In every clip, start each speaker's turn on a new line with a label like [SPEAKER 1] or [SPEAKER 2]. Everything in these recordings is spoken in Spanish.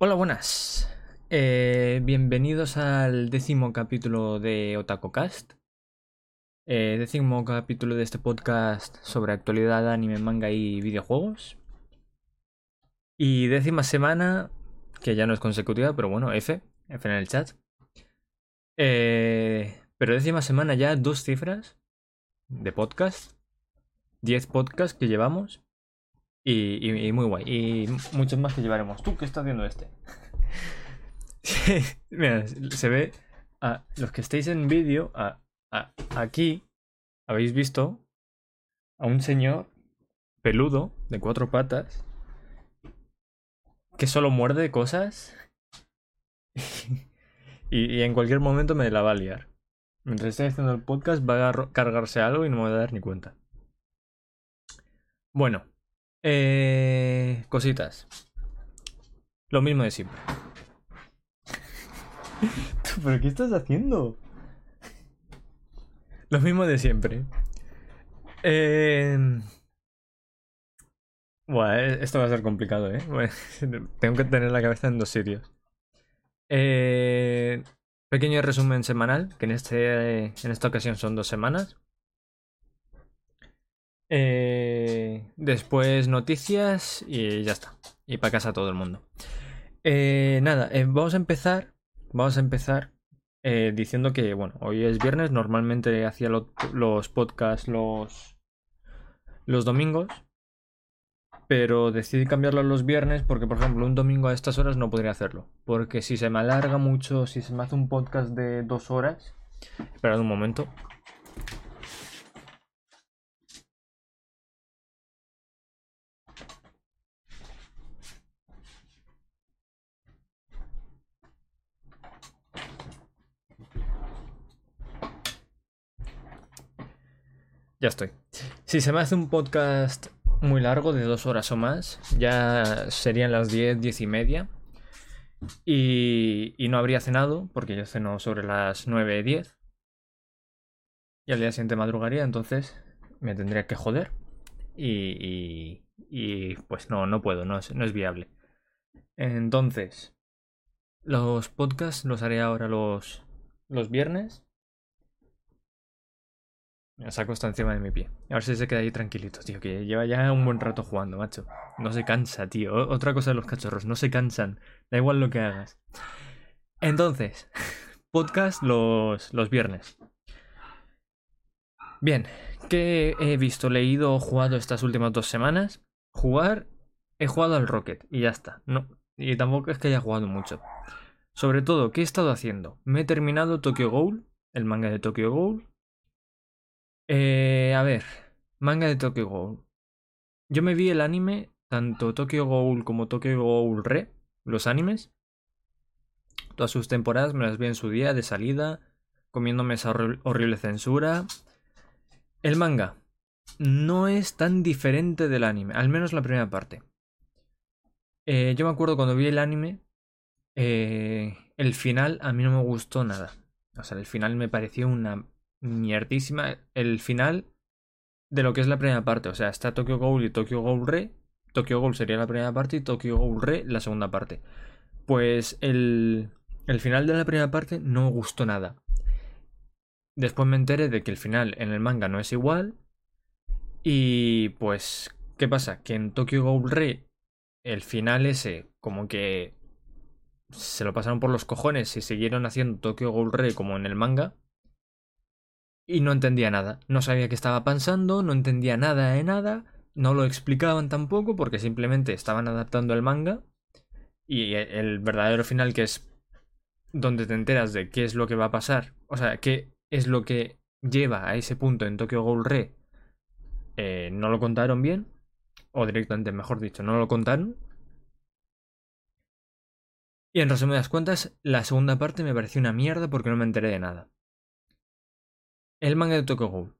[SPEAKER 1] Hola, buenas. Eh, bienvenidos al décimo capítulo de OtakoCast. Eh, décimo capítulo de este podcast sobre actualidad, anime, manga y videojuegos. Y décima semana, que ya no es consecutiva, pero bueno, F, F en el chat. Eh, pero décima semana ya dos cifras de podcast. Diez podcasts que llevamos. Y, muy guay. Y muchos más que llevaremos. ¿Tú qué estás haciendo este? Mira, se ve. A los que estéis en vídeo, aquí habéis visto a un señor peludo de cuatro patas que solo muerde cosas y, en cualquier momento me la va a liar. Mientras estoy haciendo el podcast va a cargarse algo y no me voy a dar ni cuenta. Bueno, eh, cositas. Lo mismo de siempre. ¿Pero qué estás haciendo? Lo mismo de siempre. Eh... Bueno, esto va a ser complicado, ¿eh? tengo que tener la cabeza en dos sitios. Eh... Pequeño resumen semanal, que en, este, en esta ocasión son dos semanas. Eh, después noticias y ya está. Y para casa todo el mundo. Eh, nada, eh, vamos a empezar. Vamos a empezar diciendo que, bueno, hoy es viernes. Normalmente hacía los podcasts los, los domingos. Pero decidí cambiarlo a los viernes porque, por ejemplo, un domingo a estas horas no podría hacerlo. Porque si se me alarga mucho, si se me hace un podcast de dos horas. Esperad un momento. Ya estoy. Si se me hace un podcast muy largo, de dos horas o más, ya serían las diez, diez y media. Y, no habría cenado, porque yo ceno sobre las nueve, diez. Y al día siguiente madrugaría, entonces me tendría que joder. Y, y, pues no, no puedo, no es, no es viable. Entonces, los podcasts los haré ahora los, los viernes me saco hasta encima de mi pie. A ver si se queda ahí tranquilito, tío. Que lleva ya un buen rato jugando, macho. No se cansa, tío. Otra cosa de los cachorros, no se cansan. Da igual lo que hagas. Entonces, podcast los, los viernes. Bien, ¿qué he visto, leído o jugado estas últimas dos semanas? Jugar, he jugado al Rocket y ya está. No, y tampoco es que haya jugado mucho. Sobre todo, ¿qué he estado haciendo? Me he terminado Tokyo Ghoul, el manga de Tokyo Ghoul, eh, a ver, manga de Tokyo Ghoul. Yo me vi el anime, tanto Tokyo Ghoul como Tokyo Ghoul Re, los animes. Todas sus temporadas me las vi en su día de salida, comiéndome esa horrible censura. El manga no es tan diferente del anime, al menos la primera parte. Eh, yo me acuerdo cuando vi el anime, eh, el final a mí no me gustó nada. O sea, el final me pareció una mierdísima el final de lo que es la primera parte. O sea, está Tokyo Ghoul y Tokyo Ghoul Re. Tokyo Ghoul sería la primera parte y Tokyo Ghoul Re la segunda parte. Pues el, el final de la primera parte no me gustó nada. Después me enteré de que el final en el manga no es igual. Y pues, ¿qué pasa? Que en Tokyo Ghoul Re el final ese como que se lo pasaron por los cojones y siguieron haciendo Tokyo Ghoul Re como en el manga y no entendía nada. No sabía qué estaba pensando, no entendía nada de nada, no lo explicaban tampoco porque simplemente estaban adaptando el manga y el verdadero final que es donde te enteras de qué es lo que va a pasar, o sea, qué es lo que lleva a ese punto en Tokyo Ghoul Re, eh, no lo contaron bien, o directamente, mejor dicho, no lo contaron. Y en resumidas cuentas, la segunda parte me pareció una mierda porque no me enteré de nada. El manga de Tokyo Ghoul.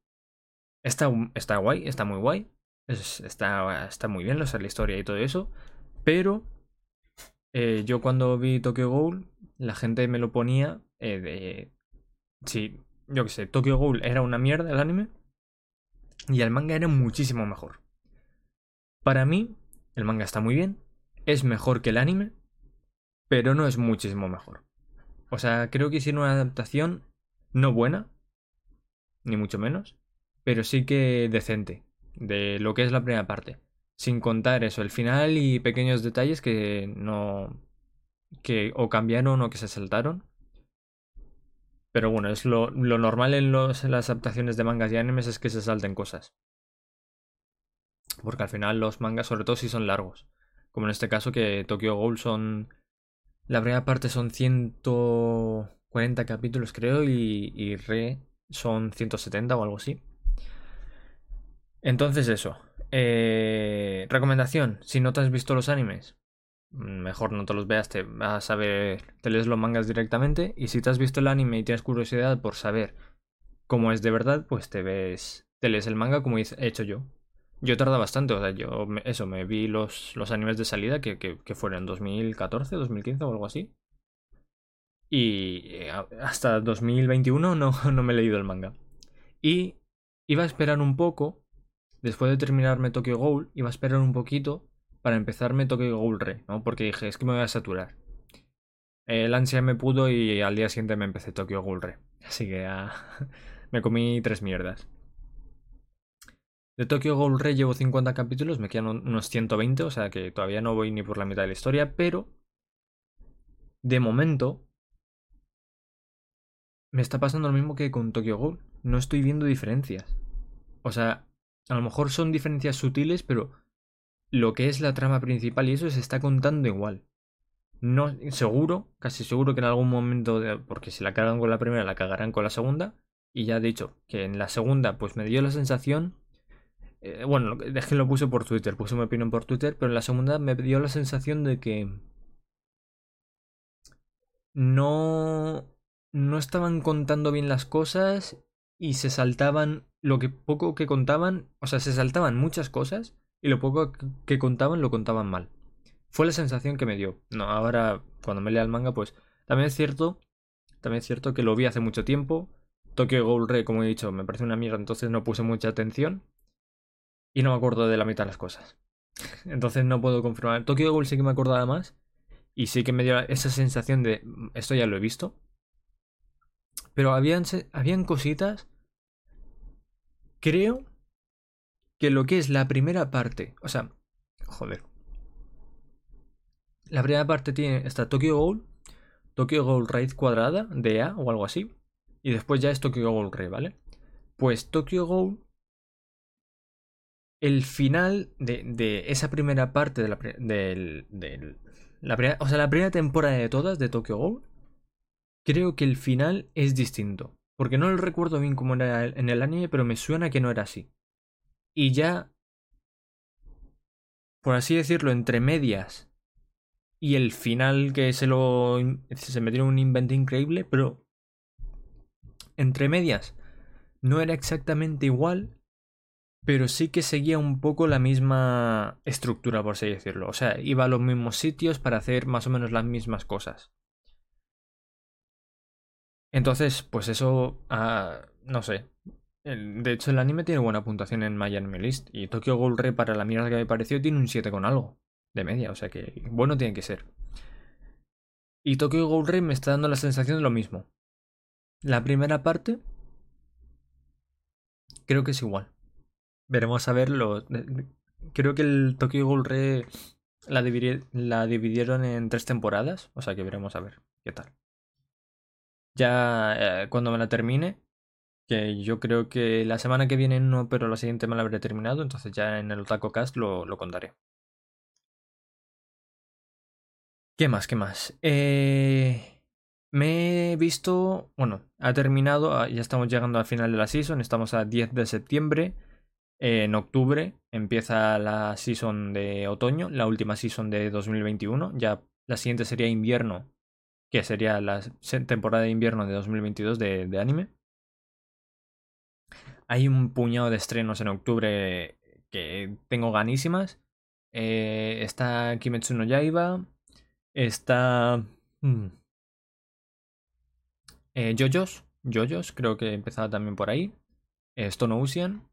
[SPEAKER 1] Está, está guay, está muy guay. está, está muy bien, la historia y todo eso. Pero eh, yo cuando vi Tokyo Ghoul, la gente me lo ponía eh, de. Sí, yo qué sé, Tokyo Ghoul era una mierda el anime. Y el manga era muchísimo mejor. Para mí, el manga está muy bien. Es mejor que el anime. pero no es muchísimo mejor. O sea, creo que hicieron una adaptación no buena, ni mucho menos, pero sí que decente de lo que es la primera parte. Sin contar eso, el final y pequeños detalles que no. que o cambiaron o que se saltaron. Pero bueno, es lo, normal en, los, las adaptaciones de mangas y animes es que se salten cosas. Porque al final los mangas, sobre todo si son largos. Como en este caso que Tokyo Ghoul son... La primera parte son 140 capítulos creo y, y Re son 170 o algo así. Entonces eso. Eh, recomendación, si no te has visto los animes, mejor no te los veas, te vas a ver, te lees los mangas directamente. Y si te has visto el anime y tienes curiosidad por saber cómo es de verdad, pues te ves, te lees el manga como he hecho yo. Yo tarda bastante, o sea, yo eso, me vi los, los animes de salida que, que, que fueron 2014, 2015 o algo así. Y eh, hasta 2021 no, no me he leído el manga. Y iba a esperar un poco, después de terminarme Tokyo Ghoul, iba a esperar un poquito para empezarme Tokyo Ghoul Re, ¿no? Porque dije, es que me voy a saturar. El ansia me pudo y al día siguiente me empecé Tokyo Ghoul Re. Así que ya me comí tres mierdas. De Tokyo Ghoul Re llevo 50 capítulos, me quedan unos 120, o sea que todavía no voy ni por la mitad de la historia, pero de momento me está pasando lo mismo que con Tokyo Ghoul. No estoy viendo diferencias. O sea, a lo mejor son diferencias sutiles, pero lo que es la trama principal y eso se está contando igual. No, seguro, casi seguro que en algún momento, porque si la cagan con la primera, la cagarán con la segunda. Y ya he dicho que en la segunda, pues me dio la sensación. Eh, bueno, es que lo puse por Twitter, puse mi opinión por Twitter, pero en la segunda me dio la sensación de que. No no estaban contando bien las cosas y se saltaban lo que poco que contaban, o sea, se saltaban muchas cosas y lo poco que contaban lo contaban mal. Fue la sensación que me dio. No, ahora cuando me lea el manga, pues también es cierto, también es cierto que lo vi hace mucho tiempo. Tokyo Ghoul Re, como he dicho, me parece una mierda, entonces no puse mucha atención y no me acuerdo de la mitad de las cosas. Entonces no puedo confirmar. Tokyo Ghoul sí que me acordaba más y sí que me dio esa sensación de esto ya lo he visto pero habían, habían cositas. Creo que lo que es la primera parte. O sea, joder. La primera parte tiene. Está Tokyo Ghoul. Tokyo Ghoul Raid cuadrada de A o algo así. Y después ya es Tokyo Ghoul Re, ¿vale? Pues Tokyo Ghoul. El final de, de esa primera parte de la, primera, o sea, la primera temporada de todas de Tokyo Ghoul creo que el final es distinto. Porque no lo recuerdo bien cómo era en el anime, pero me suena que no era así. Y ya, por así decirlo, entre medias y el final que se lo se metió un invento increíble, pero entre medias no era exactamente igual, pero sí que seguía un poco la misma estructura, por así decirlo. O sea, iba a los mismos sitios para hacer más o menos las mismas cosas. Entonces, pues eso, ah, no sé. de hecho, el anime tiene buena puntuación en My Anime List. Y Tokyo Ghoul Re, para la mierda que me pareció, tiene un 7 con algo. De media, o sea que bueno tiene que ser. Y Tokyo Ghoul Re me está dando la sensación de lo mismo. La primera parte. Creo que es igual. Veremos a ver lo. Creo que el Tokyo Ghoul Re la, la dividieron en tres temporadas. O sea que veremos a ver qué tal. Ya eh, cuando me la termine, que yo creo que la semana que viene no, pero la siguiente me la habré terminado, entonces ya en el Otaku Cast lo, lo contaré. ¿Qué más? ¿Qué más? Eh, me he visto, bueno, ha terminado, ah, ya estamos llegando al final de la season, estamos a 10 de septiembre. en octubre empieza la season de otoño, la última season de 2021. Ya la siguiente sería invierno que sería la temporada de invierno de 2022 de, de anime. Hay un puñado de estrenos en octubre que tengo ganísimas. Eh, está Kimetsu no Yaiba. Está. Hmm, eh, Jojos. Creo que empezaba también por ahí. Eh, Stone Ocean.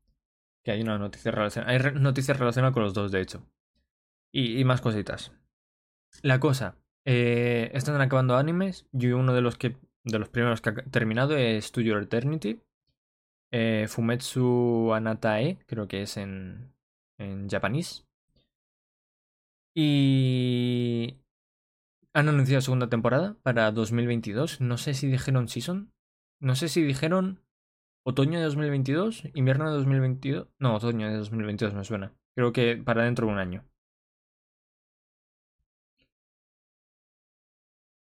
[SPEAKER 1] Que hay una noticia relacionada. Hay noticias relacionadas con los dos, de hecho. y más cositas. La cosa Eh, están acabando animes y uno de los que de los primeros que ha terminado es Your Eternity. Eh, Fumetsu Anatae, creo que es en, en japonés. Y han anunciado segunda temporada para 2022. No sé si dijeron season. No sé si dijeron otoño de 2022, invierno de 2022. No, otoño de 2022 me suena. Creo que para dentro de un año.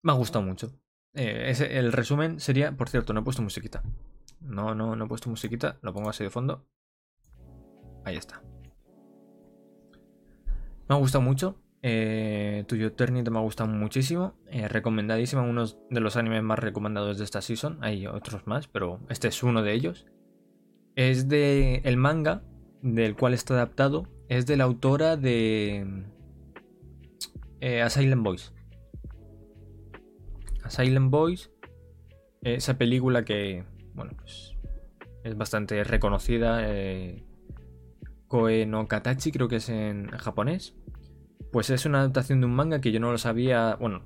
[SPEAKER 1] Me ha gustado mucho. Eh, el resumen sería, por cierto, no he puesto musiquita. No, no, no he puesto musiquita. Lo pongo así de fondo. Ahí está. Me ha gustado mucho. Eh, Tuyo Eternity me ha gustado muchísimo. Eh, recomendadísimo, uno de los animes más recomendados de esta season. Hay otros más, pero este es uno de ellos. Es de el manga del cual está adaptado. Es de la autora de eh, A Silent Voice. A Silent Voice. Esa película que, bueno, pues es bastante reconocida. Eh, Koe no Katachi, creo que es en japonés. Pues es una adaptación de un manga que yo no lo sabía. Bueno,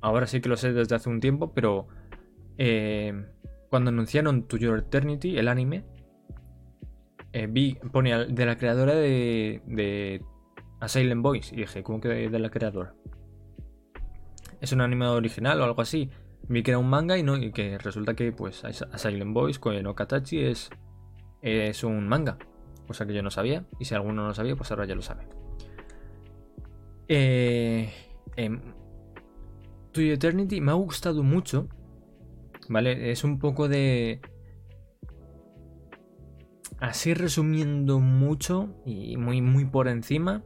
[SPEAKER 1] ahora sí que lo sé desde hace un tiempo, pero eh, cuando anunciaron To Your Eternity, el anime, eh, vi, pone de la creadora de, de A Silent. Y dije, ¿cómo que de la creadora? ¿Es un anime original o algo así? Vi que era un manga y, no, y que resulta que pues Silent Voice, con no Katachi, es, es un manga. Cosa que yo no sabía. Y si alguno no lo sabía, pues ahora ya lo sabe. Eh, to Eternity me ha gustado mucho. ¿Vale? Es un poco de. Así resumiendo mucho y muy, muy por encima.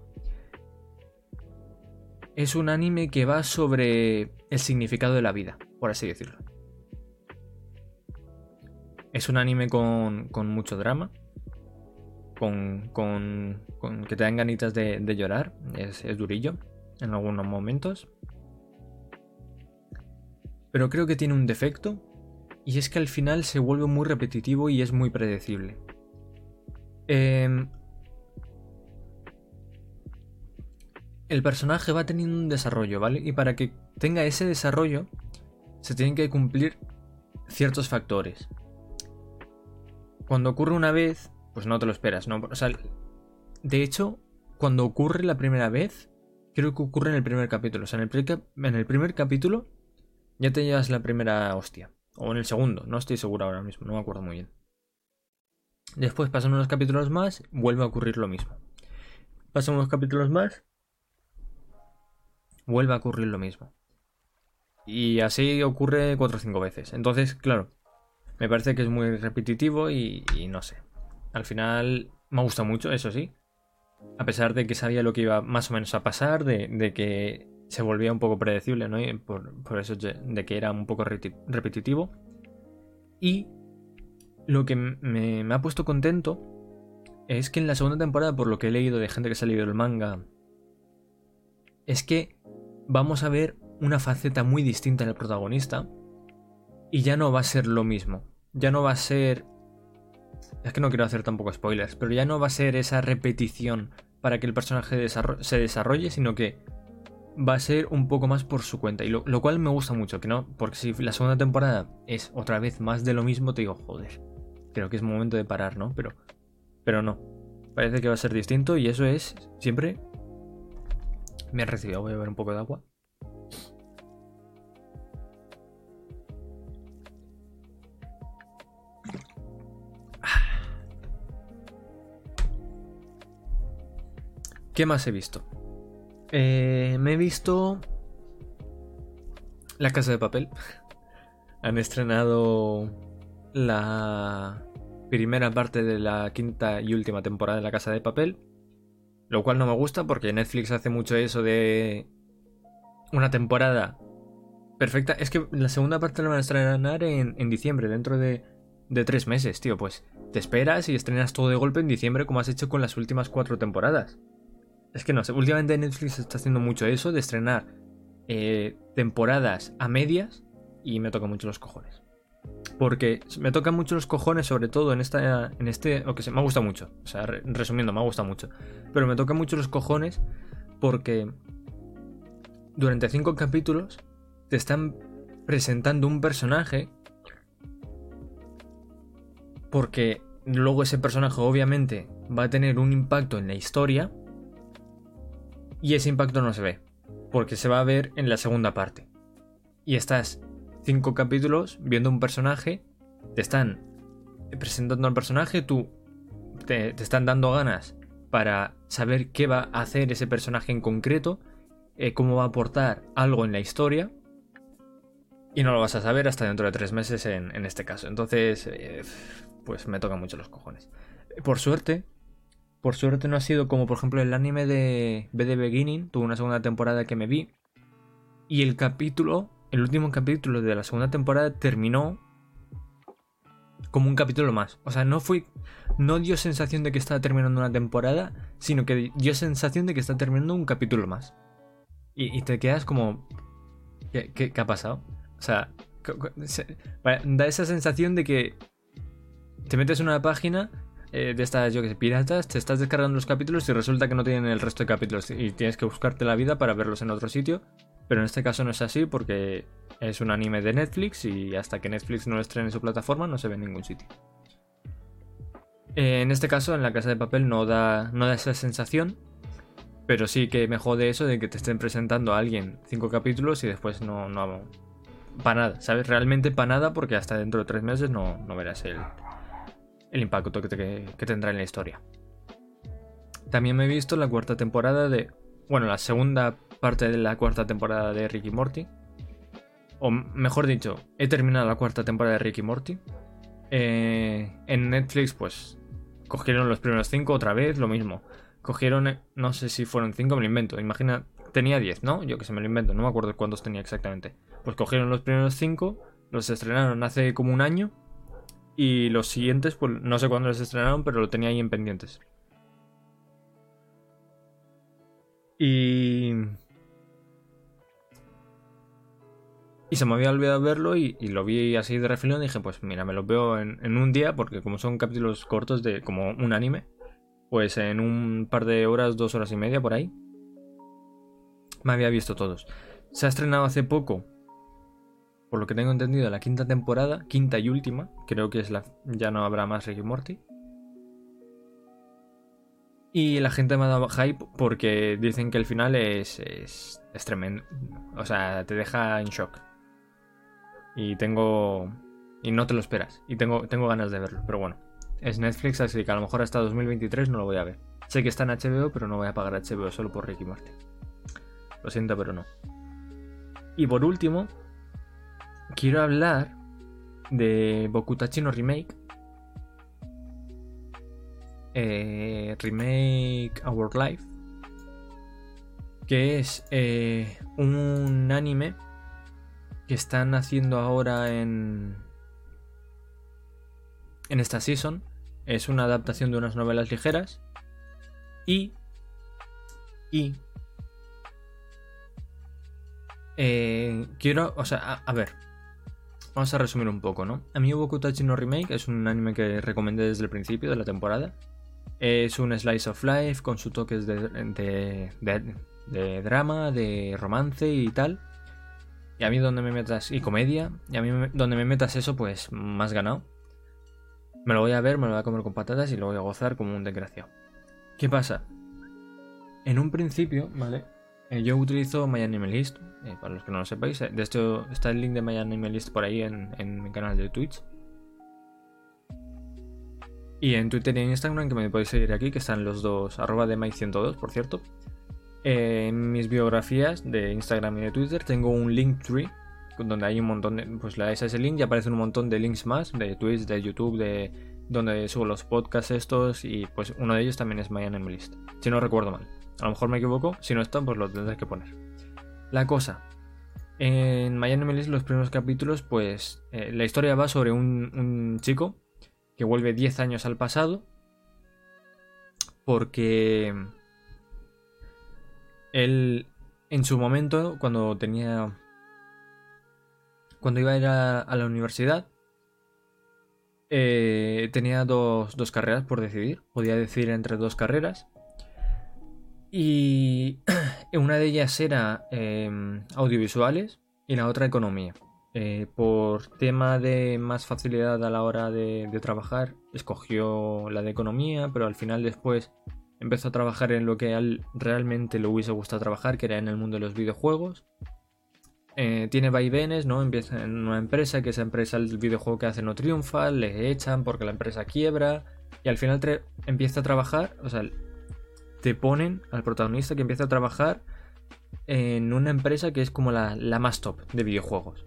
[SPEAKER 1] Es un anime que va sobre el significado de la vida, por así decirlo. Es un anime con, con mucho drama, con, con, que te dan ganitas de, llorar. Es, es, durillo en algunos momentos. Pero creo que tiene un defecto. Y es que al final se vuelve muy repetitivo y es muy predecible. Em, el personaje va teniendo un desarrollo, ¿vale? Y para que tenga ese desarrollo, se tienen que cumplir ciertos factores. Cuando ocurre una vez, pues no te lo esperas, ¿no? O sea, de hecho, cuando ocurre la primera vez, creo que ocurre en el primer capítulo. O sea, en el, en el primer capítulo ya te llevas la primera hostia. O en el segundo, no estoy seguro ahora mismo, no me acuerdo muy bien. Después pasan unos capítulos más, vuelve a ocurrir lo mismo. Pasan unos capítulos más, vuelve a ocurrir lo mismo. Y así ocurre cuatro o cinco veces. Entonces, claro, me parece que es muy repetitivo y no sé. Al final me gusta mucho, eso sí. A pesar de que sabía lo que iba más o menos a pasar, de, que se volvía un poco predecible, ¿no? por, eso de que era un poco repetitivo. Y lo que me, ha puesto contento es que en la segunda temporada, por lo que he leído de gente que ha leído el manga, es que vamos a ver una faceta muy distinta en el protagonista y ya no va a ser lo mismo. Ya no va a ser es que no quiero hacer tampoco spoilers, pero ya no va a ser esa repetición para que el personaje se desarrolle, sino que va a ser un poco más por su cuenta. Y lo, cual me gusta mucho, que no, porque si la segunda temporada es otra vez más de lo mismo, te digo, joder, creo que es momento de parar, ¿no? Pero, pero no. Parece que va a ser distinto y eso es siempre. Me han recibido, voy a beber un poco de agua. ¿Qué más he visto? Eh, me he visto La Casa de Papel. Han estrenado la primera parte de la quinta y última temporada de La Casa de Papel. Lo cual no me gusta porque Netflix hace mucho eso de una temporada perfecta. Es que la segunda parte la van a estrenar en, en diciembre, dentro de, de tres meses, tío. Pues te esperas y estrenas todo de golpe en diciembre como has hecho con las últimas cuatro temporadas. Es que no sé, últimamente Netflix está haciendo mucho eso de estrenar eh, temporadas a medias y me toca mucho los cojones. Porque me tocan mucho los cojones, sobre todo en esta. En este. O que se me gusta mucho. O sea, resumiendo, me gusta mucho. Pero me tocan mucho los cojones porque. durante cinco capítulos te están presentando un personaje porque luego ese personaje obviamente va a tener un impacto en la historia y ese impacto no se ve porque se va a ver en la segunda parte y estás cinco capítulos viendo un personaje te están presentando al personaje tú te, te están dando ganas para saber qué va a hacer ese personaje en concreto eh, cómo va a aportar algo en la historia. Y no lo vas a saber hasta dentro de tres meses en, este caso. Entonces, eh, pues me toca mucho los cojones. Por suerte, por suerte no ha sido como por ejemplo el anime de BD Beginning. Tuvo una segunda temporada que me vi. Y el capítulo, el último capítulo de la segunda temporada terminó como un capítulo más. O sea, no fue. No dio sensación de que estaba terminando una temporada, sino que dio sensación de que está terminando un capítulo más. Y, te quedas como. ¿Qué, ha pasado? O sea, da esa sensación de que te metes en una página eh, de estas, yo que sé, piratas, te estás descargando los capítulos y resulta que no tienen el resto de capítulos y tienes que buscarte la vida para verlos en otro sitio. Pero en este caso no es así porque es un anime de Netflix y hasta que Netflix no lo estrene en su plataforma no se ve en ningún sitio. Eh, en este caso, en la casa de papel no da, no da esa sensación, pero sí que me jode eso de que te estén presentando a alguien cinco capítulos y después no, no para nada, ¿sabes? Realmente para nada porque hasta dentro de tres meses no, verás el, el impacto que, que, tendrá en la historia. También me he visto la cuarta temporada de... Bueno, la segunda parte de la cuarta temporada de Ricky Morty. O mejor dicho, he terminado la cuarta temporada de Ricky Morty. Eh, en Netflix, pues, cogieron los primeros cinco otra vez, lo mismo. Cogieron, eh, no sé si fueron 5, me lo invento. Imagina, tenía 10, ¿no? Yo que se me lo invento, no me acuerdo cuántos tenía exactamente. Pues cogieron los primeros 5, los estrenaron hace como un año. Y los siguientes, pues no sé cuándo los estrenaron, pero lo tenía ahí en pendientes. Y. Y se me había olvidado verlo y, lo vi así de refilón y dije, pues mira, me lo veo en, un día porque como son capítulos cortos de como un anime, pues en un par de horas, dos horas y media por ahí, me había visto todos. Se ha estrenado hace poco, por lo que tengo entendido, la quinta temporada, quinta y última, creo que es la... ya no habrá más Ricky Morty. Y la gente me ha dado hype porque dicen que el final es, es, es tremendo. O sea, te deja en shock. Y tengo... Y no te lo esperas. Y tengo, tengo ganas de verlo, pero bueno. Es Netflix, así que a lo mejor hasta 2023 no lo voy a ver. Sé que está en HBO, pero no voy a pagar HBO solo por Ricky Martin. Lo siento, pero no. Y por último, quiero hablar de Bokutachi no Remake. Eh, remake Our Life. Que es eh, un anime que están haciendo ahora en, en esta season. Es una adaptación de unas novelas ligeras. Y. Y. Eh, quiero. O sea, a, ver. Vamos a resumir un poco, ¿no? A mí Bokutachi no Remake es un anime que recomendé desde el principio de la temporada. Es un slice of life con sus toques de, de, de, drama, de romance y tal. Y a mí donde me metas... Y comedia. Y a mí donde me metas eso, pues más ganado. Me lo voy a ver, me lo voy a comer con patatas y lo voy a gozar como un desgraciado. ¿Qué pasa? En un principio, ¿vale? Eh, yo utilizo MyAnimeList, eh, para los que no lo sepáis. Eh, de hecho, está el link de MyAnimeList por ahí en, mi canal de Twitch. Y en Twitter y en Instagram, que me podéis seguir aquí, que están los dos, arroba de My102, por cierto. En mis biografías de Instagram y de Twitter tengo un link tree donde hay un montón de. Pues le dais a ese link y aparecen un montón de links más, de Twitch, de YouTube, de donde subo los podcasts estos, y pues uno de ellos también es My Anime List. Si no recuerdo mal. A lo mejor me equivoco, si no está, pues lo tendré que poner. La cosa. En My Anime List, los primeros capítulos, pues eh, la historia va sobre un, un chico que vuelve 10 años al pasado. Porque él, en su momento, cuando tenía cuando iba a ir a, la universidad, eh, tenía dos, carreras por decidir. Podía decidir entre dos carreras. Y Una de ellas era em, audiovisuales y la otra economía. Eh, por tema de más facilidad a la hora de, trabajar, escogió la de economía, pero al final después empezó a trabajar en lo que realmente le hubiese gustado trabajar, que era en el mundo de los videojuegos. Eh, tiene vaivenes, ¿no? Empieza en una empresa, que esa empresa, el videojuego que hace no triunfa, le echan porque la empresa quiebra, y al final empieza a trabajar, o sea, te ponen al protagonista que empieza a trabajar en una empresa que es como la, más top de videojuegos.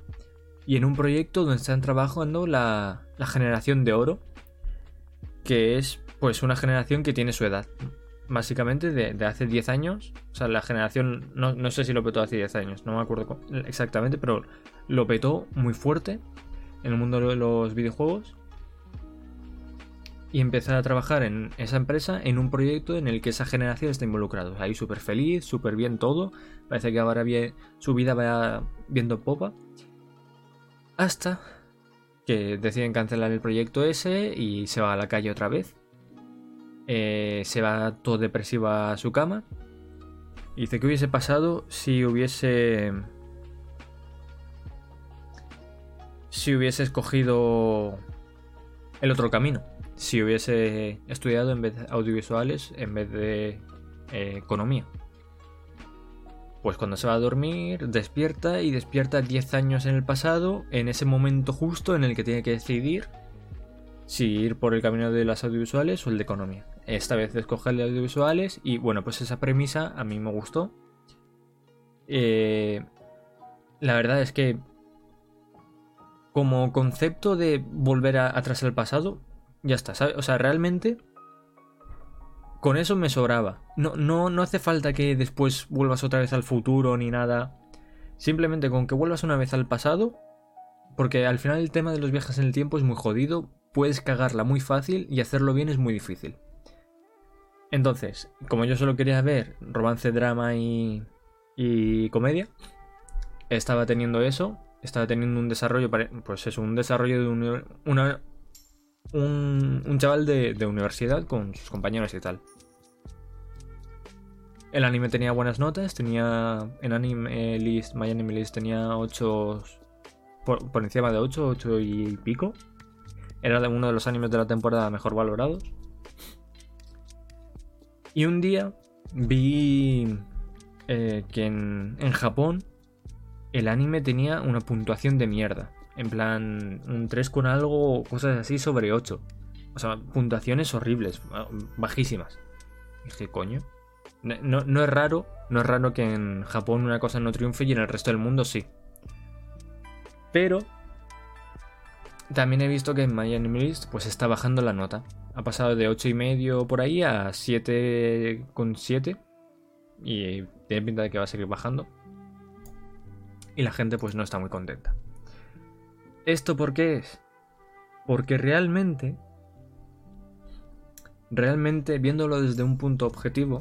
[SPEAKER 1] Y en un proyecto donde están trabajando la, la generación de oro, que es pues una generación que tiene su edad. Básicamente de, hace 10 años. O sea, la generación, no, sé si lo petó hace 10 años, no me acuerdo exactamente, pero lo petó muy fuerte en el mundo de los videojuegos y empezar a trabajar en esa empresa en un proyecto en el que esa generación está involucrada. Ahí súper feliz, súper bien todo. Parece que ahora bien, su vida va viendo popa. Hasta que deciden cancelar el proyecto ese y se va a la calle otra vez. Eh, se va todo depresivo a su cama. Y dice que hubiese pasado si hubiese... Si hubiese escogido el otro camino si hubiese estudiado en vez de audiovisuales en vez de eh, economía. Pues cuando se va a dormir, despierta y despierta 10 años en el pasado, en ese momento justo en el que tiene que decidir si ir por el camino de las audiovisuales o el de economía. Esta vez escoge el de audiovisuales y bueno, pues esa premisa a mí me gustó. Eh, la verdad es que como concepto de volver atrás al pasado, ya está, ¿sabes? O sea, realmente con eso me sobraba. No, no, no hace falta que después vuelvas otra vez al futuro ni nada. Simplemente con que vuelvas una vez al pasado, porque al final el tema de los viajes en el tiempo es muy jodido, puedes cagarla muy fácil y hacerlo bien es muy difícil. Entonces, como yo solo quería ver romance, drama y, y comedia, estaba teniendo eso, estaba teniendo un desarrollo, pues eso, un desarrollo de una, un, chaval de, universidad con sus compañeros y tal. El anime tenía buenas notas, tenía en Anime List, My Anime List tenía 8, por, encima de 8, 8 y pico. Era uno de los animes de la temporada mejor valorados. Y un día vi eh, que en, en Japón el anime tenía una puntuación de mierda. En plan, un 3 con algo, cosas así sobre 8. O sea, puntuaciones horribles, bajísimas. dije, coño. No, no, es raro, no es raro que en Japón una cosa no triunfe y en el resto del mundo sí. Pero también he visto que en Miami List pues está bajando la nota. Ha pasado de 8,5 por ahí a 7,7 y tiene pinta de que va a seguir bajando. Y la gente pues no está muy contenta. ¿Esto por qué es? Porque realmente, realmente viéndolo desde un punto objetivo,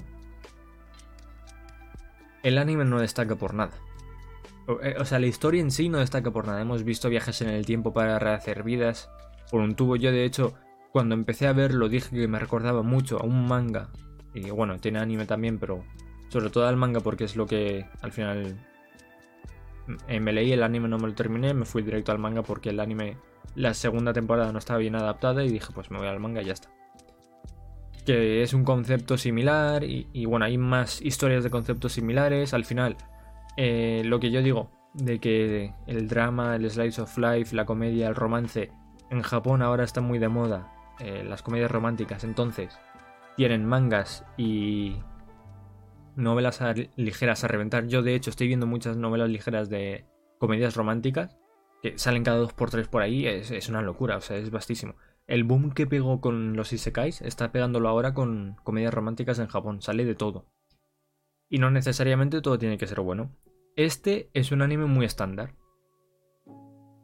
[SPEAKER 1] el anime no destaca por nada. O, eh, sea, la historia en sí no destaca por nada. Hemos visto viajes en el tiempo para rehacer vidas por un tubo. Yo de hecho, cuando empecé a verlo dije que me recordaba mucho a un manga. Y bueno, tiene anime también, pero sobre todo al manga porque es lo que al final eh, me leí el anime, no me lo terminé, me fui directo al manga porque el anime, la segunda temporada no estaba bien adaptada y dije, pues me voy al manga y ya está. Que es un concepto similar y, bueno, hay más historias de conceptos similares. Al final, eh, lo que yo digo, de que el drama, el slice of life, la comedia, el romance, en Japón ahora está muy de moda, eh, las comedias románticas, entonces tienen mangas y novelas ligeras a reventar. Yo, de hecho, estoy viendo muchas novelas ligeras de comedias románticas que salen cada dos por tres por ahí. Es, una locura, o sea, es vastísimo. El boom que pegó con los isekais está pegándolo ahora con comedias románticas en Japón. Sale de todo. Y no necesariamente todo tiene que ser bueno. Este es un anime muy estándar.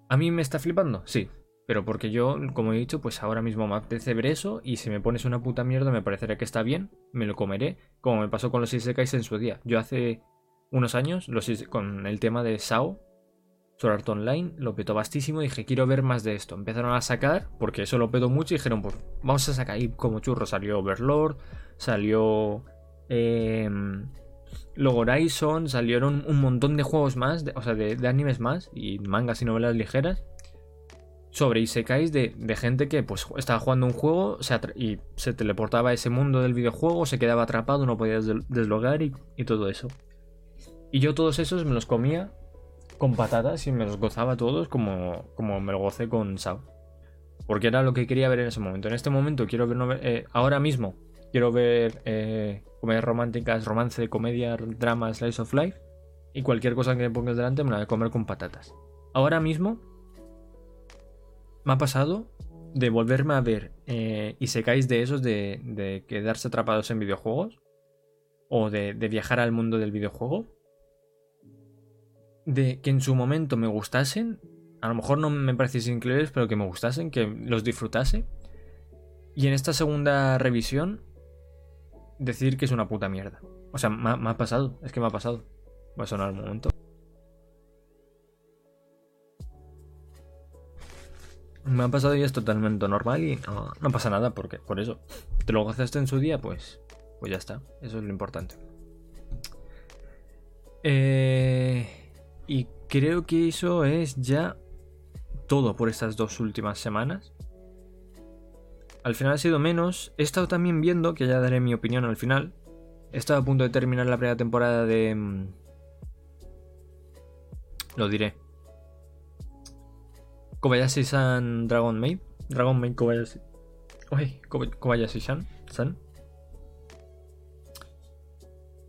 [SPEAKER 1] ¿A mí me está flipando? Sí. Pero porque yo, como he dicho, pues ahora mismo me apetece ver eso y si me pones una puta mierda me parecerá que está bien, me lo comeré, como me pasó con los Isekais en su día. Yo hace unos años, los, con el tema de SAO, Sword Art Online, lo petó bastísimo y dije, quiero ver más de esto. Empezaron a sacar, porque eso lo petó mucho y dijeron, pues vamos a sacar ahí como churro. Salió Overlord, salió... Eh, Luego Horizon, salieron un montón de juegos más, o sea, de, animes más, y mangas y novelas ligeras, sobre Isekais de, de gente que pues estaba jugando un juego y se teleportaba a ese mundo del videojuego, se quedaba atrapado, no podía deslogar y, y todo eso. Y yo todos esos me los comía con patatas y me los gozaba todos como, como me lo gocé con Sao. Porque era lo que quería ver en ese momento. En este momento quiero ver, eh, ahora mismo quiero ver eh, comedias románticas, romance, comedia, drama, slice of life. Y cualquier cosa que me pongas delante me la voy a comer con patatas. Ahora mismo me ha pasado de volverme a ver eh, y se caéis de esos de, quedarse atrapados en videojuegos o de, viajar al mundo del videojuego de que en su momento me gustasen, a lo mejor no me pareciesen increíbles, pero que me gustasen, que los disfrutase. Y en esta segunda revisión, decir que es una puta mierda. O sea, me ha, pasado, es que me ha pasado. Va a sonar un momento. Me ha pasado y es totalmente normal y no, pasa nada porque por eso. Te lo gozaste en su día, pues, pues ya está. Eso es lo importante. Eh, y creo que eso es ya todo por estas dos últimas semanas. Al final ha sido menos. He estado también viendo, que ya daré mi opinión al final. He estado a punto de terminar la primera temporada de... Mm, lo diré. Kobayashi-san Dragon Maid. Dragon Maid Kobayashi. Uy, Kobayashi-san. San.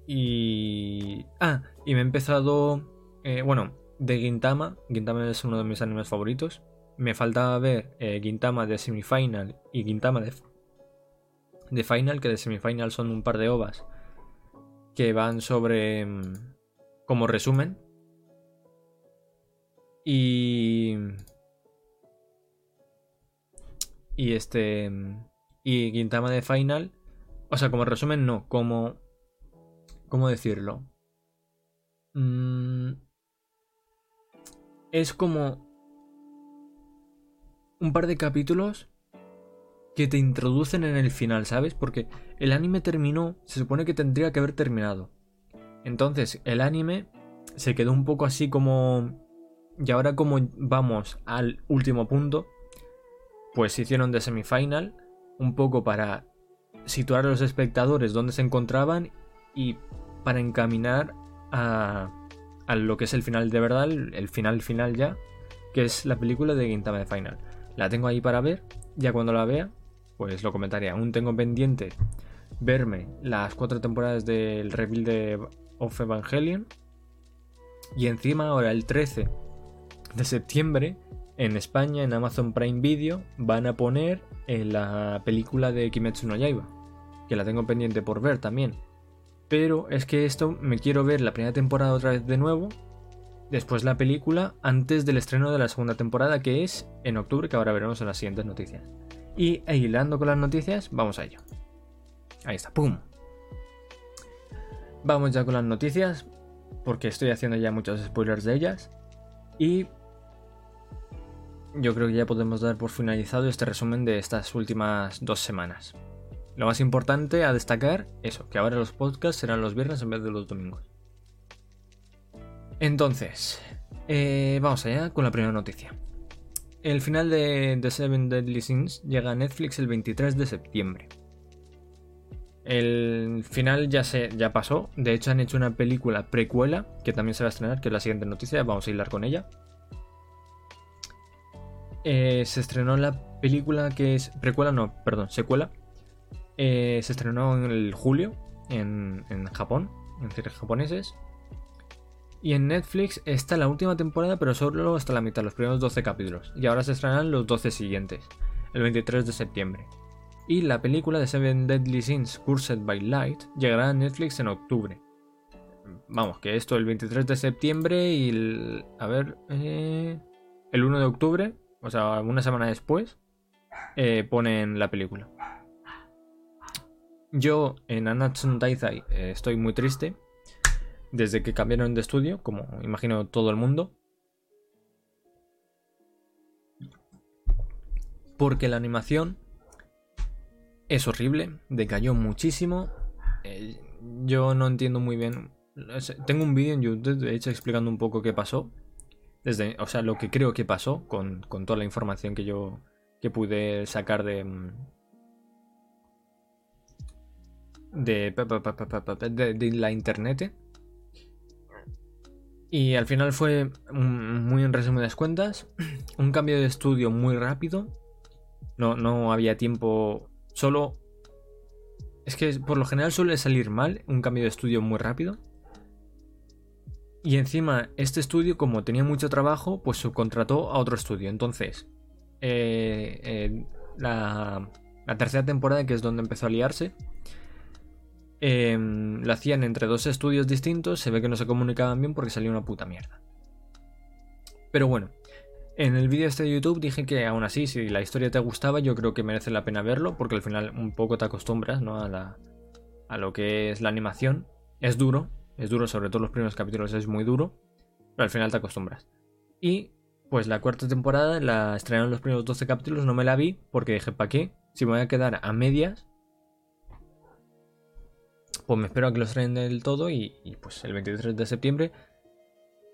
[SPEAKER 1] Y... Ah, y me he empezado eh, bueno, de Gintama, Gintama es uno de mis animes favoritos. Me faltaba ver eh, de Semifinal y Gintama de, Final, que de Semifinal son un par de ovas que van sobre. Mm, como resumen. Y. Y este. Y Gintama de Final. O sea, como resumen, no. Como. ¿Cómo decirlo? Mmm es como un par de capítulos que te introducen en el final, ¿sabes? Porque el anime terminó, se supone que tendría que haber terminado. Entonces, el anime se quedó un poco así como... Y ahora como vamos al último punto, pues hicieron de semifinal, un poco para situar a los espectadores donde se encontraban y para encaminar a, a lo que es el final de verdad, el final final ya, que es la película de Gintama de Final. La tengo ahí para ver, ya cuando la vea, pues lo comentaré. Aún tengo pendiente verme las cuatro temporadas del Rebuild of Evangelion. Y encima ahora el 13 de septiembre en España, en Amazon Prime Video, van a poner la película de Kimetsu no Yaiba, que la tengo pendiente por ver también. Pero es que esto me quiero ver la primera temporada otra vez de nuevo. Después la película antes del estreno de la segunda temporada que es en octubre que ahora veremos en las siguientes noticias. Y hilando con las noticias, vamos a ello. Ahí está, ¡pum! Vamos ya con las noticias porque estoy haciendo ya muchos spoilers de ellas. Y yo creo que ya podemos dar por finalizado este resumen de estas últimas dos semanas. Lo más importante a destacar, eso, que ahora los podcasts serán los viernes en vez de los domingos. Entonces, eh, vamos allá con la primera noticia. El final de The Seven Deadly Sins llega a Netflix el 23 de septiembre. El final ya, se, ya pasó. De hecho, han hecho una película precuela que también se va a estrenar, que es la siguiente noticia. Vamos a hilar con ella. Eh, se estrenó la película que es. Precuela, no, perdón, secuela. Eh, se estrenó en el julio en, Japón, en cines japoneses. Y en Netflix está la última temporada, pero solo hasta la mitad, los primeros 12 capítulos. Y ahora se estrenarán los 12 siguientes, el 23 de septiembre. Y la película de Seven Deadly Sins, Cursed by Light, llegará a Netflix en octubre. Vamos, que esto el 23 de septiembre y el, a ver, eh, el 1 de octubre, o sea, una semana después, eh, ponen la película. Yo en Anatsun Taizai eh, estoy muy triste desde que cambiaron de estudio, como imagino todo el mundo. Porque la animación es horrible, decayó muchísimo. Eh, yo no entiendo muy bien. Tengo un vídeo en YouTube, de hecho, explicando un poco qué pasó. Desde, o sea, lo que creo que pasó con, con toda la información que yo que pude sacar de, mm, de, de, la internet. Y al final fue, muy en resumidas cuentas, un cambio de estudio muy rápido. No, no había tiempo. Solo. Es que por lo general suele salir mal un cambio de estudio muy rápido. Y encima, este estudio, como tenía mucho trabajo, pues subcontrató a otro estudio. Entonces, eh, eh, la, la tercera temporada, que es donde empezó a liarse, eh, lo hacían entre dos estudios distintos, se ve que no se comunicaban bien porque salía una puta mierda. Pero bueno, en el vídeo este de YouTube dije que aún así, si la historia te gustaba, yo creo que merece la pena verlo, porque al final un poco te acostumbras ¿no? a, la, a lo que es la animación. Es duro, es duro, sobre todo los primeros capítulos es muy duro, pero al final te acostumbras. Y pues la cuarta temporada la estrenaron los primeros 12 capítulos, no me la vi porque dije, ¿para qué? Si me voy a quedar a medias, pues me espero a que lo estrenen del todo y, pues el 23 de septiembre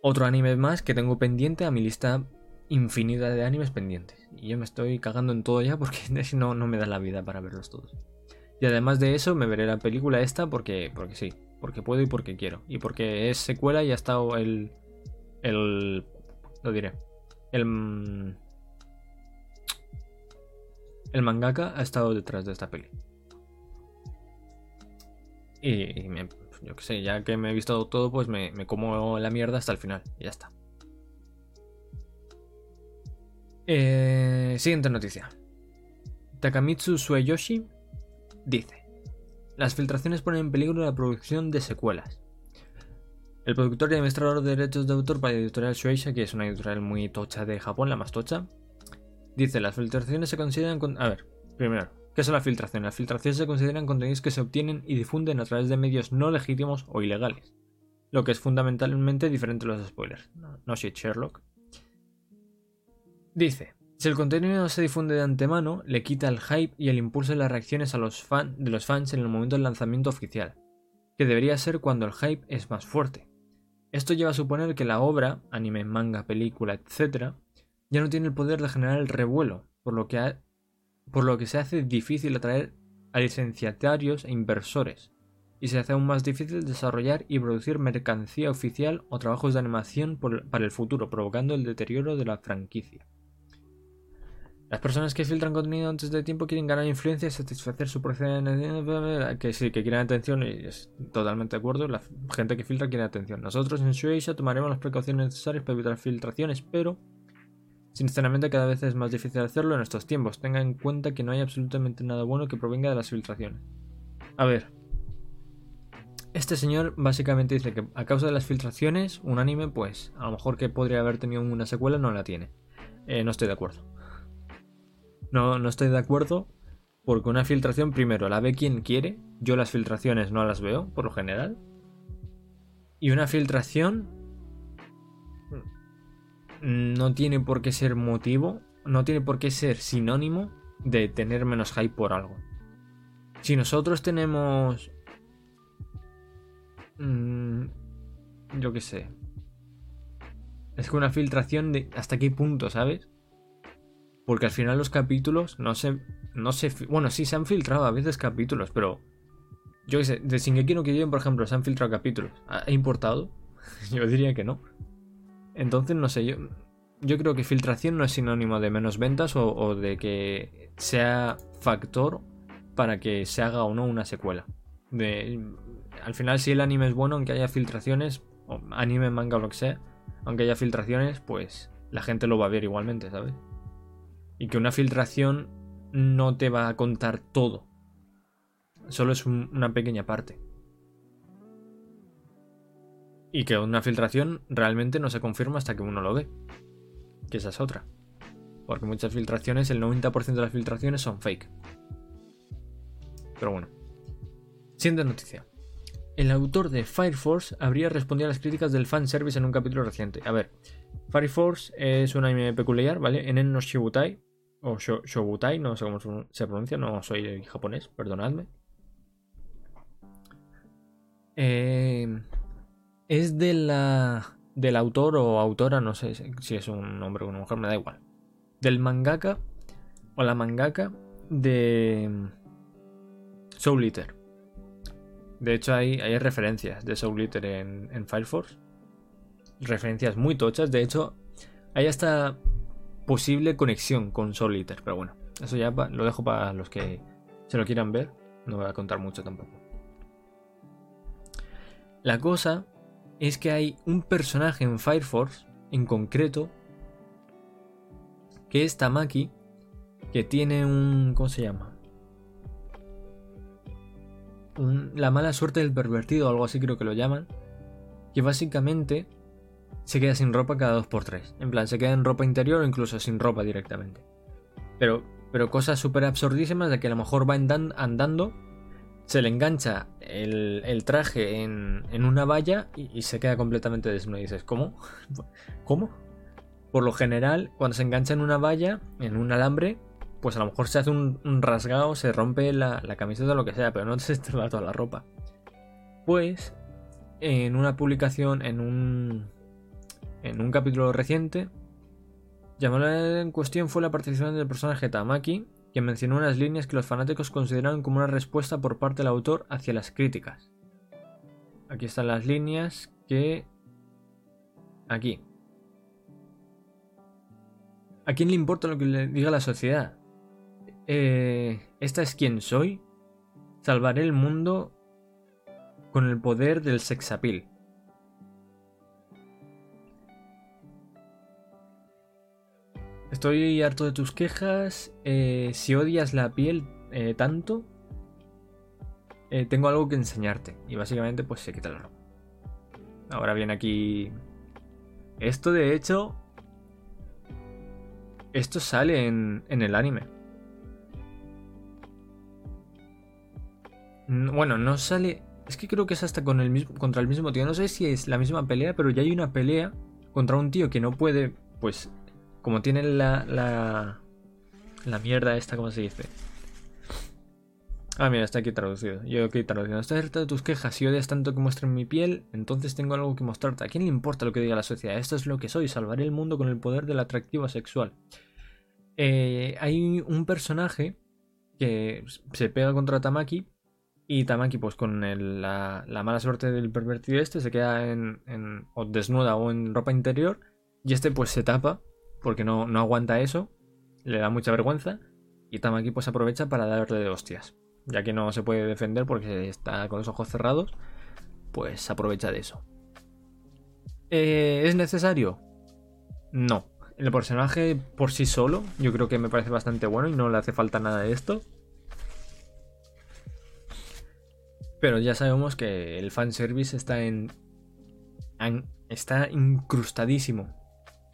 [SPEAKER 1] otro anime más que tengo pendiente a mi lista infinita de animes pendientes. Y yo me estoy cagando en todo ya porque no, no me da la vida para verlos todos. Y además de eso me veré la película esta porque, porque sí, porque puedo y porque quiero. Y porque es secuela y ha estado el... el lo diré. El... El mangaka ha estado detrás de esta peli. Y, yo qué sé, ya que me he visto todo, pues me, como la mierda hasta el final. Y ya está. Eh, siguiente noticia. Takamitsu Sueyoshi dice: Las filtraciones ponen en peligro la producción de secuelas. El productor y administrador de derechos de autor para la editorial Shueisha, que es una editorial muy tocha de Japón, la más tocha, dice: Las filtraciones se consideran. Con... A ver, primero, ¿Qué son las filtraciones? Las filtraciones se consideran contenidos que se obtienen y difunden a través de medios no legítimos o ilegales, lo que es fundamentalmente diferente de los spoilers. No, shit, Sherlock. Dice, si el contenido se difunde de antemano, le quita el hype y el impulso de las reacciones a los de los fans en el momento del lanzamiento oficial, que debería ser cuando el hype es más fuerte. Esto lleva a suponer que la obra, anime, manga, película, etc., ya no tiene el poder de generar el revuelo, por lo que ha por lo que se hace difícil atraer a licenciatarios e inversores, y se hace aún más difícil desarrollar y producir mercancía oficial o trabajos de animación para el futuro, provocando el deterioro de la franquicia. Las personas que filtran contenido antes de tiempo quieren ganar influencia y satisfacer su procedimiento. Que sí, que quieren atención y es totalmente de acuerdo. La gente que filtra quiere atención. Nosotros en Shueisha tomaremos las precauciones necesarias para evitar filtraciones, pero Sinceramente cada vez es más difícil hacerlo en estos tiempos. Tenga en cuenta que no hay absolutamente nada bueno que provenga de las filtraciones. A ver. Este señor básicamente dice que a causa de las filtraciones, un anime, pues, a lo mejor que podría haber tenido una secuela, no la tiene. Eh, no estoy de acuerdo. No, no estoy de acuerdo porque una filtración, primero, la ve quien quiere. Yo las filtraciones no las veo, por lo general. Y una filtración no tiene por qué ser motivo, no tiene por qué ser sinónimo de tener menos hype por algo. Si nosotros tenemos... Mmm, yo qué sé. Es que una filtración de hasta qué punto, ¿sabes? Porque al final los capítulos no se... No se bueno, sí se han filtrado a veces capítulos, pero... Yo qué sé, de Shingeki no Kyojin, por ejemplo, se han filtrado capítulos. ¿Ha importado? yo diría que no. Entonces, no sé, yo, yo creo que filtración no es sinónimo de menos ventas o, de que sea factor para que se haga o no una secuela. al final, si el anime es bueno, aunque haya filtraciones, o anime, manga o lo que sea, aunque haya filtraciones, pues la gente lo va a ver igualmente, ¿sabes? Y que una filtración no te va a contar todo. Solo es una pequeña parte. Y que una filtración realmente no se confirma hasta que uno lo ve. Que esa es otra. Porque muchas filtraciones, el 90% de las filtraciones son fake. Pero bueno. Siguiente noticia. El autor de Fire Force habría respondido a las críticas del fanservice en un capítulo reciente. A ver, Fire Force es un anime peculiar, ¿vale? En no Shibutai, o Shobutai, no sé cómo se pronuncia, no soy japonés, perdonadme. Eh, es de la, del autor o autora, no sé si es un hombre o una mujer, me da igual. Del mangaka o la mangaka de Soul Eater. De hecho, hay, hay referencias de Soul Eater en, en Fire Force. Referencias muy tochas. De hecho, hay hasta posible conexión con Soul Eater. Pero bueno, eso ya lo dejo para los que se lo quieran ver. No voy a contar mucho tampoco. La cosa es que hay un personaje en Fire Force, en concreto, que es Tamaki, que tiene un... ¿Cómo se llama? la mala suerte del pervertido, algo así creo que lo llaman, que básicamente se queda sin ropa cada 2x3. En plan, se queda en ropa interior o incluso sin ropa directamente. Pero, pero cosas súper absurdísimas de que a lo mejor va andando, se le engancha el, traje en, una valla y, se queda completamente desnudo. Y dices, ¿cómo? ¿Cómo? Por lo general, cuando se engancha en una valla, en un alambre, pues a lo mejor se hace un, rasgado, se rompe la, camiseta o lo que sea, pero no se va toda la ropa. Pues en una publicación, en un, en un capítulo reciente, llamada en cuestión fue la participación del personaje Tamaki, quien mencionó unas líneas que los fanáticos consideraron como una respuesta por parte del autor hacia las críticas. Aquí están las líneas que... Aquí. ¿A quién le importa lo que le diga la sociedad? Eh, esta es quien soy. Salvaré el mundo con el poder del sexapil. Estoy harto de tus quejas. Eh, si odias la piel eh, tanto, tengo algo que enseñarte. Y básicamente, pues se quita la ropa. Ahora viene aquí. Esto, de hecho. Esto sale en el anime. Bueno, no sale. Es que creo que es hasta con el contra el mismo tío. No sé si es la misma pelea, pero ya hay una pelea contra un tío que no puede. Pues. Como tiene la. La, mierda esta, ¿cómo se dice? Ah, mira, está aquí traducido. Yo aquí traducido. Estoy harto de tus quejas. Si odias tanto que muestren mi piel, entonces tengo algo que mostrarte. ¿A quién le importa lo que diga la sociedad? Esto es lo que soy. Salvaré el mundo con el poder del atractivo sexual. Eh, hay un personaje que se pega contra Tamaki y Tamaki, pues con la, mala suerte del pervertido este, se queda en, o desnuda o en ropa interior. Y este pues se tapa porque no, no aguanta eso. Le da mucha vergüenza. Y Tamaki pues aprovecha para darle de hostias. Ya que no se puede defender porque está con los ojos cerrados. Pues aprovecha de eso. Eh, ¿Es necesario? No. El personaje por sí solo, yo creo que me parece bastante bueno y no le hace falta nada de esto. Pero ya sabemos que el fanservice está en, está incrustadísimo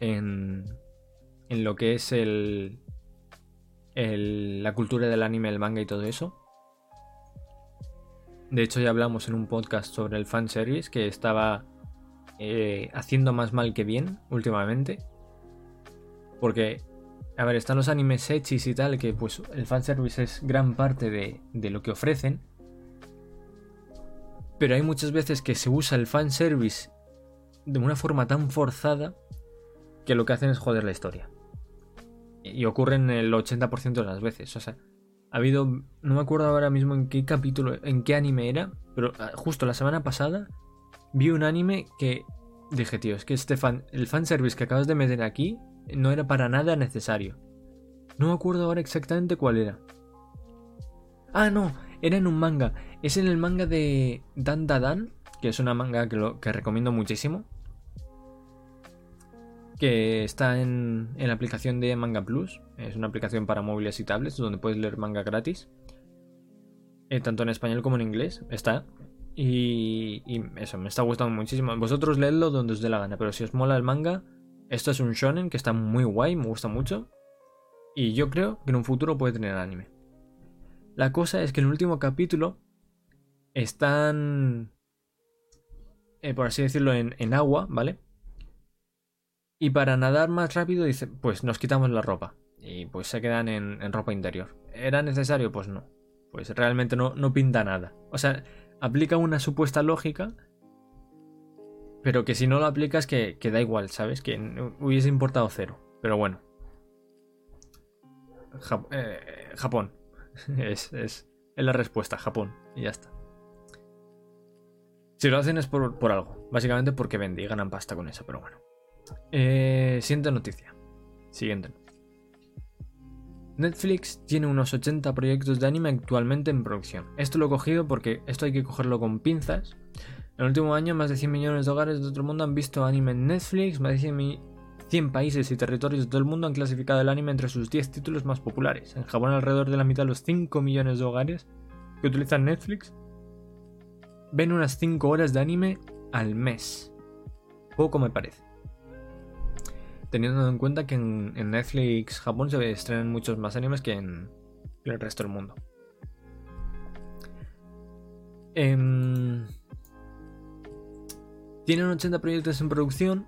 [SPEAKER 1] en, en lo que es el, el, la cultura del anime, el manga y todo eso. De hecho, ya hablamos en un podcast sobre el fanservice que estaba eh, haciendo más mal que bien últimamente. Porque, a ver, están los animes hechis y tal, que pues el fanservice es gran parte de, de lo que ofrecen. Pero hay muchas veces que se usa el fanservice de una forma tan forzada que lo que hacen es joder la historia. Y ocurre en el 80% de las veces. O sea, ha habido. No me acuerdo ahora mismo en qué capítulo, en qué anime era, pero ah, justo la semana pasada vi un anime que dije, tío, es que este fan, el fanservice que acabas de meter aquí no era para nada necesario. No me acuerdo ahora exactamente cuál era. Ah, no, era en un manga. Es en el manga de Dan Dan, que es una manga que, lo, que recomiendo muchísimo. Que está en, en la aplicación de Manga Plus. Es una aplicación para móviles y tablets donde puedes leer manga gratis. Eh, tanto en español como en inglés. Está. Y, y, eso, me está gustando muchísimo. Vosotros leedlo donde os dé la gana, pero si os mola el manga, esto es un shonen que está muy guay, me gusta mucho. Y yo creo que en un futuro puede tener anime. La cosa es que en el último capítulo están, eh, por así decirlo, en, agua, ¿vale? Y para nadar más rápido, dice, pues nos quitamos la ropa. Y pues se quedan en, ropa interior. ¿Era necesario? Pues no. Pues realmente no, no pinta nada. O sea, aplica una supuesta lógica, pero que si no lo aplicas que, que da igual, ¿sabes? Que hubiese importado cero. Pero bueno. Eh, Japón. es, es, es la respuesta, Japón. Y ya está. Si lo hacen es por, por, algo. Básicamente porque vende y ganan pasta con eso, pero bueno. Eh, siguiente noticia. Siguiente. Netflix tiene unos 80 proyectos de anime actualmente en producción. Esto lo he cogido porque esto hay que cogerlo con pinzas. En el último año, más de 100 millones de hogares de todo el mundo han visto anime en Netflix. Más de 100, 100 países y territorios de todo el mundo han clasificado el anime entre sus 10 títulos más populares. En Japón, alrededor de la mitad de los 5 millones de hogares que utilizan Netflix ven unas 5 horas de anime al mes. Poco me parece teniendo en cuenta que en, Netflix Japón se estrenan muchos más animes que en, el resto del mundo. Em, tienen 80 proyectos en producción.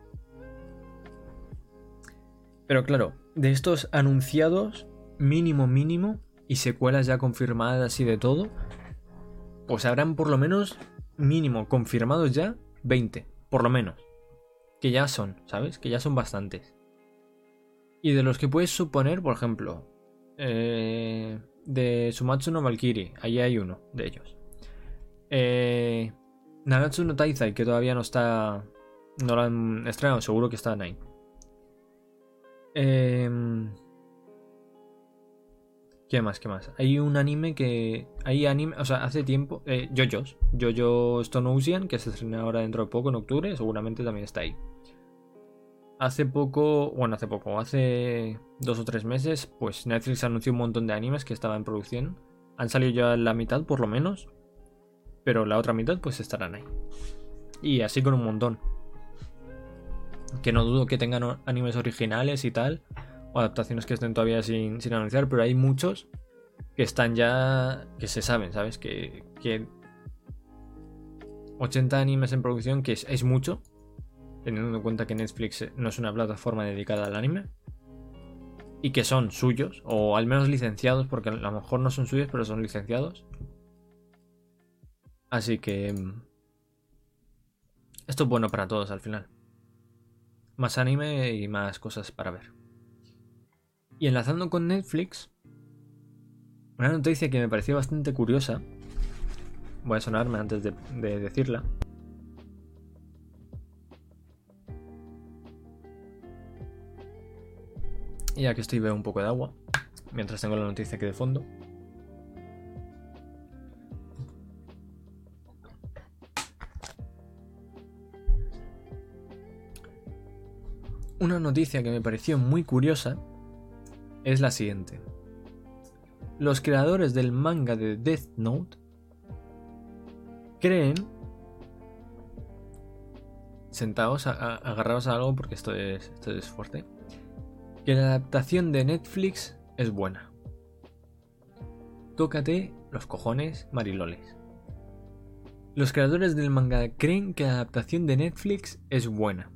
[SPEAKER 1] Pero claro, de estos anunciados, mínimo mínimo, y secuelas ya confirmadas y de todo, pues habrán por lo menos, mínimo, confirmados ya, 20, por lo menos. Que ya son, ¿sabes? Que ya son bastantes. Y de los que puedes suponer, por ejemplo, eh, de Sumatsu no Valkyrie, ahí hay uno de ellos. Eh, Nagatsu no Taizai, que todavía no está. No lo han estrenado, seguro que está ahí. Eh, ¿Qué más? ¿Qué más? Hay un anime que. Hay anime. O sea, hace tiempo. Eh, Jojos. Jojo Stone Ocean, que se estrena ahora dentro de poco, en octubre. Seguramente también está ahí hace poco, bueno, hace poco, hace dos o tres meses, pues Netflix anunció un montón de animes que estaban en producción. Han salido ya la mitad, por lo menos. Pero la otra mitad, pues estarán ahí. Y así con un montón. Que no dudo que tengan animes originales y tal. O adaptaciones que estén todavía sin, sin anunciar. Pero hay muchos que están ya. que se saben, ¿sabes? Que. que 80 animes en producción, que es mucho teniendo en cuenta que Netflix no es una plataforma dedicada al anime. Y que son suyos, o al menos licenciados, porque a lo mejor no son suyos, pero son licenciados. Así que... Mm, esto es bueno para todos al final. Más anime y más cosas para ver. Y enlazando con Netflix, una noticia que me pareció bastante curiosa. Voy a sonarme antes de decirla. Y aquí estoy veo un poco de agua, mientras tengo la noticia aquí de fondo. Una noticia que me pareció muy curiosa es la siguiente. Los creadores del manga de Death Note creen sentados, agarrados a algo porque esto es, esto es fuerte que la adaptación de Netflix es buena. Tócate los cojones, mariloles. Los creadores del manga creen que la adaptación de Netflix es buena.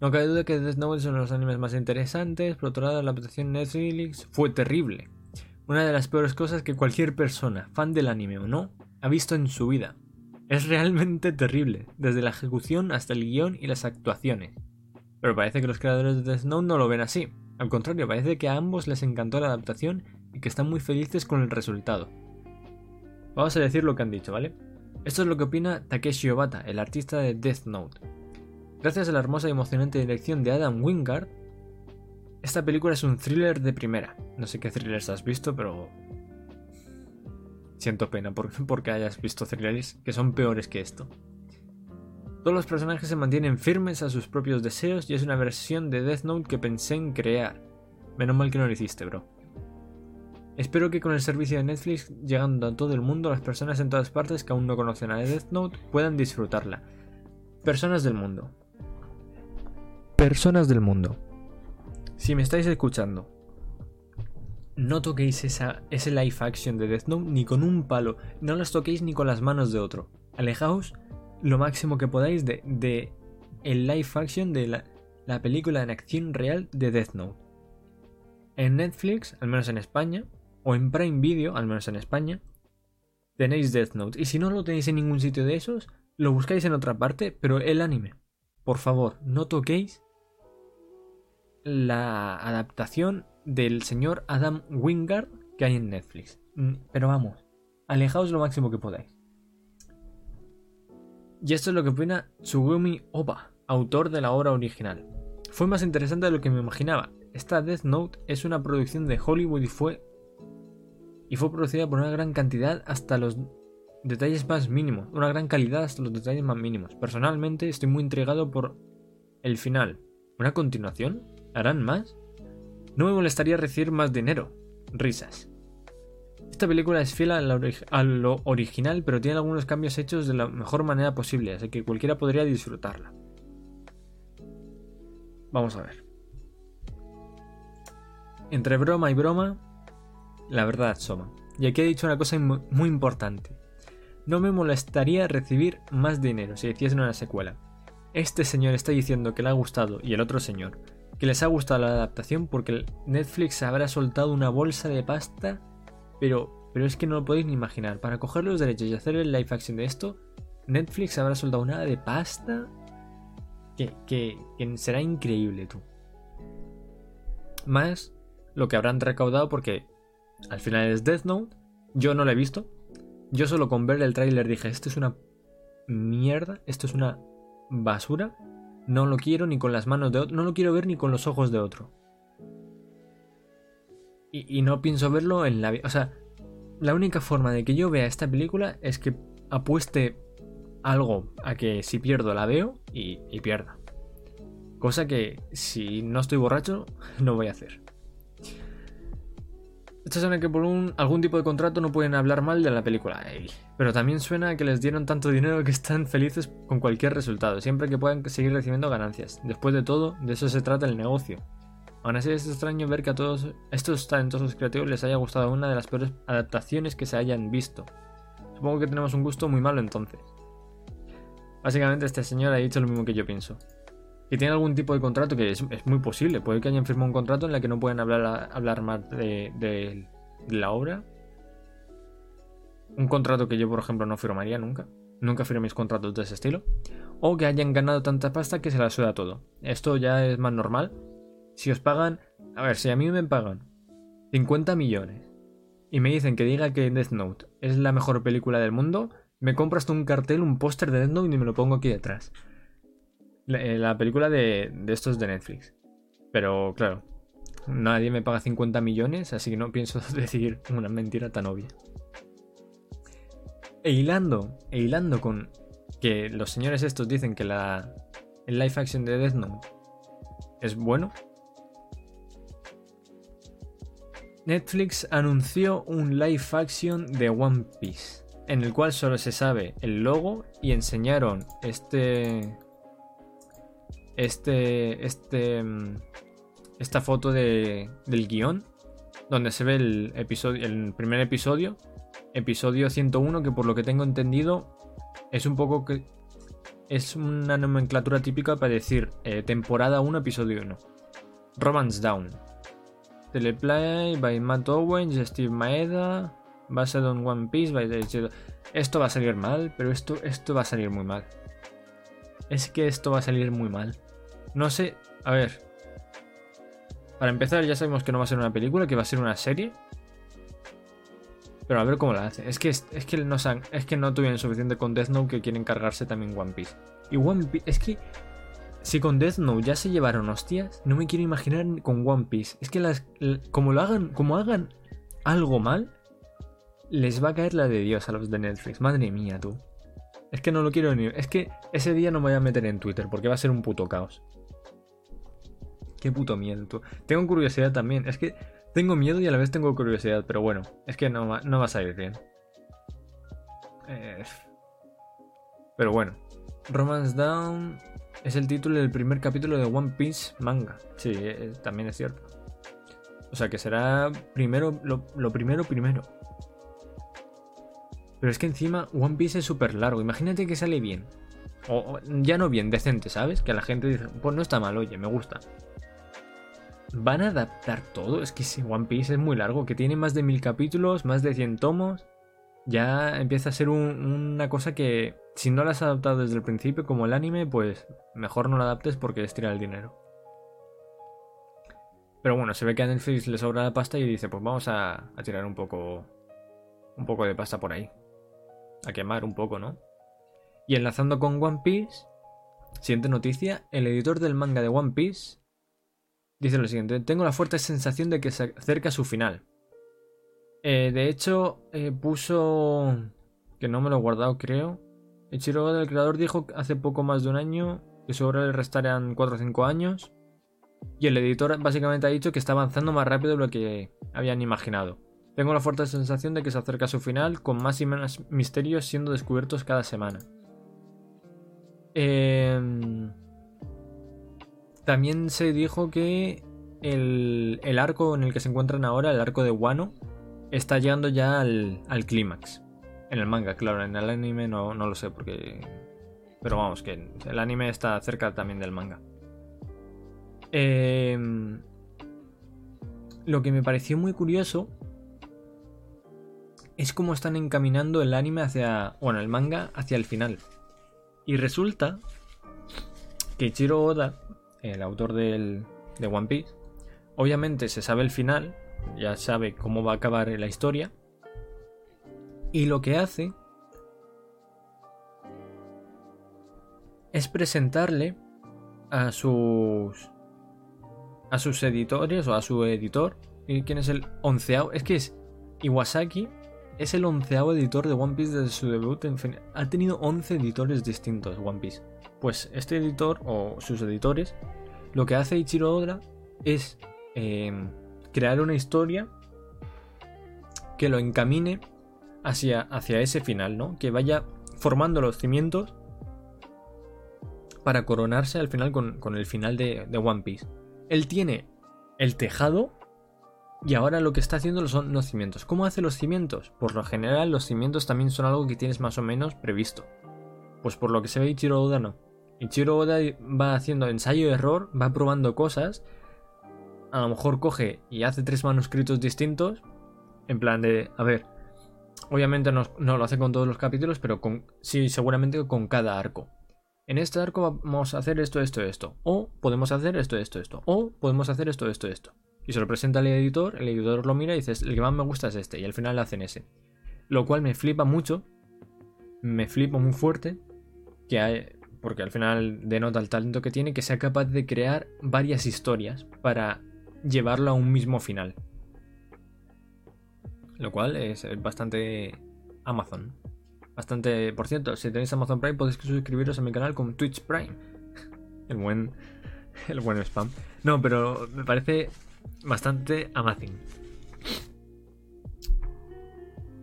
[SPEAKER 1] No cabe duda que Death Note son los animes más interesantes, por otro lado la adaptación de Netflix fue terrible. Una de las peores cosas que cualquier persona, fan del anime o no, ha visto en su vida. Es realmente terrible, desde la ejecución hasta el guion y las actuaciones. Pero parece que los creadores de Death Note no lo ven así. Al contrario, parece que a ambos les encantó la adaptación y que están muy felices con el resultado. Vamos a decir lo que han dicho, ¿vale? Esto es lo que opina Takeshi Obata, el artista de Death Note. Gracias a la hermosa y emocionante dirección de Adam Wingard, esta película es un thriller de primera. No sé qué thrillers has visto, pero... Siento pena porque hayas visto thrillers que son peores que esto. Todos los personajes se mantienen firmes a sus propios deseos y es una versión de Death Note que pensé en crear. Menos mal que no lo hiciste, bro. Espero que con el servicio de Netflix llegando a todo el mundo, las personas en todas partes que aún no conocen a Death Note puedan disfrutarla. Personas del mundo. Personas del mundo. Si me estáis escuchando, no toquéis esa, ese live action de Death Note ni con un palo, no las toquéis ni con las manos de otro. Alejaos lo máximo que podáis de, el live action de la, la, película en acción real de Death Note. En Netflix, al menos en España, o en Prime Video, al menos en España, tenéis Death Note. Y si no lo tenéis en ningún sitio de esos, lo buscáis en otra parte, pero el anime. Por favor, no toquéis la adaptación del señor Adam Wingard que hay en Netflix. Mm, pero vamos, alejaos lo máximo que podáis. Y esto es lo que opina Tsugumi Oba, autor de la obra original. Fue más interesante de lo que me imaginaba. Esta Death Note es una producción de Hollywood y fue y fue producida por una gran cantidad hasta los detalles más mínimos, una gran calidad hasta los detalles más mínimos. Personalmente estoy muy intrigado por el final. ¿Una continuación? ¿Harán más? No me molestaría recibir más dinero. Risas. Esta película es fiel a, lo original, pero tiene algunos cambios hechos de la mejor manera posible, así que cualquiera podría disfrutarla. Vamos a ver. Entre broma y broma, la verdad Soma. Y aquí he dicho una cosa muy importante. No me molestaría recibir más dinero si hiciesen una secuela. Este señor está diciendo que le ha gustado y el otro señor que les ha gustado la adaptación porque Netflix habrá soltado una bolsa de pasta, pero, pero es que no lo podéis ni imaginar. Para coger los derechos y hacer el live action de esto, Netflix habrá soltado una de pasta que, que, que será increíble, tú. Más lo que habrán recaudado porque al final es Death Note. Yo no lo he visto. Yo solo con ver el tráiler dije, esto es una mierda, esto es una basura. No lo quiero ni con las manos de otro, no lo quiero ver ni con los ojos de otro. Y, no pienso verlo en la vida. O sea, la única forma de que yo vea esta película es que apueste algo a que si pierdo la veo y, pierda. Cosa que si no estoy borracho no voy a hacer. Esto suena que por algún tipo de contrato no pueden hablar mal de la película. pero también suena que les dieron tanto dinero que están felices con cualquier resultado, siempre que puedan seguir recibiendo ganancias. Después de todo, de eso se trata el negocio. Aún así es extraño ver que a todos estos talentosos creativos les haya gustado una de las peores adaptaciones que se hayan visto. Supongo que tenemos un gusto muy malo entonces. Básicamente este señor ha dicho lo mismo que yo pienso que tiene algún tipo de contrato, que es, muy posible. Puede que hayan firmado un contrato en el que no pueden hablar, hablar más de, la obra. Un contrato que yo, por ejemplo, no firmaría nunca. Nunca firmé mis contratos de ese estilo. O que hayan ganado tanta pasta que se la suda todo. Esto ya es más normal. Si os pagan. A ver, si a mí me pagan 50 millones y me dicen que diga que Death Note es la mejor película del mundo, me compro hasta un cartel, un póster de Death Note y me lo pongo aquí detrás. Eh, la, película de, de estos de Netflix. Pero claro, nadie me paga 50 millones, así que no pienso decir una mentira tan obvia. E hilando, e hilando con que los señores estos dicen que la, el live action de Death Note es bueno. Netflix anunció un live action de One Piece, en el cual solo se sabe el logo y enseñaron este este, este, mm, esta foto de, del guion, donde se ve el, episodio, el primer episodio, episodio 101, que por lo que tengo entendido es un poco que es una nomenclatura típica para decir eh, temporada 1, episodio 1. Romance Down. Teleplay by Matt Owens, Steve Maeda, based on One Piece. Esto va a salir mal, pero esto, esto va a salir muy mal. Es que esto va a salir muy mal. No sé, a ver. Para empezar, ya sabemos que no va a ser una película, que va a ser una serie. Pero a ver cómo la hace. Es que, es, que, no, es que no tuvieron suficiente con Death Note que quieren cargarse también One Piece. Y One Piece, es que si con Death Note ya se llevaron hostias, no me quiero imaginar con One Piece. Es que las, como lo hagan, como hagan algo mal, les va a caer la de Dios a los de Netflix. Madre mía, tú. Es que no lo quiero ni. Es que ese día no me voy a meter en Twitter porque va a ser un puto caos. Qué puto miedo, tú. Tengo curiosidad también. Es que tengo miedo y a la vez tengo curiosidad, pero bueno, es que no, no va a salir bien. Eh, pero bueno. Romance Down es el título del primer capítulo de One Piece manga. Sí, eh, también es cierto. O sea que será primero lo, lo primero primero. Pero es que encima One Piece es súper largo. Imagínate que sale bien. O, ya no bien, decente, ¿sabes? Que la gente dice, pues no está mal, oye, me gusta. ¿Van a adaptar todo? Es que si One Piece es muy largo, que tiene más de mil capítulos, más de 100 tomos. ya empieza a ser una cosa que si no la has adaptado desde el principio como el anime, pues mejor no la adaptes porque es tirar el dinero. Pero bueno, se ve que a Netflix le sobra la pasta y dice, pues vamos a, a tirar un poco, un poco de pasta por ahí. A quemar un poco, ¿no? Y enlazando con One Piece, siguiente noticia, el editor del manga de One Piece dice lo siguiente, tengo la fuerte sensación de que se acerca su final. Eh, de hecho, eh, puso... que no me lo he guardado, creo. Ichiro del creador dijo hace poco más de un año que su obra le restarían 4 o 5 años. Y el editor básicamente ha dicho que está avanzando más rápido de lo que habían imaginado. Tengo la fuerte sensación de que se acerca a su final, con más y menos misterios siendo descubiertos cada semana. Em, también se dijo que el, el, arco en el que se encuentran ahora, el arco de Wano, está llegando ya al, clímax. En el manga, claro, en el anime no, no lo sé porque... Pero vamos, que el anime está cerca también del manga. Em, lo que me pareció muy curioso es cómo están encaminando el anime hacia. Bueno, el manga hacia el final. Y resulta que Ichiro Oda, el autor del, de One Piece, obviamente se sabe el final, ya sabe cómo va a acabar la historia. Y lo que hace es presentarle a sus a sus editores o a su editor. ¿Y quién es el onceavo? Es que es Iwasaki. Es el onceavo editor de One Piece desde su debut. En fin, ha tenido 11 editores distintos One Piece. Pues este editor o sus editores, lo que hace Ichiro Oda es em, crear una historia que lo encamine hacia, hacia ese final, ¿no? Que vaya formando los cimientos para coronarse al final con, el final de One Piece él tiene el tejado y ahora lo que está haciendo son los cimientos. ¿Cómo hace los cimientos? Por lo general los cimientos también son algo que tienes más o menos previsto. Pues por lo que se ve Ichiro Oda no. Ichiro Oda va haciendo ensayo y error, va probando cosas. A lo mejor coge y hace tres manuscritos distintos. En plan de, a ver, obviamente no, lo hace con todos los capítulos, pero con, sí, seguramente con cada arco en este arco vamos a hacer esto, esto, esto. O podemos hacer esto, esto, esto. O podemos hacer esto, esto, esto. Y se lo presenta al editor, el editor lo mira y dice, el que más me gusta es este. Y al final le hacen ese. Lo cual me flipa mucho. Me flipa muy fuerte. Que hay, porque al final denota el talento que tiene, que sea capaz de crear varias historias para llevarlo a un mismo final. Lo cual es bastante Amazon. Bastante, por cierto, si tenéis Amazon Prime podéis suscribiros a mi canal con Twitch Prime. El buen, el buen spam. No, pero me parece bastante amazing.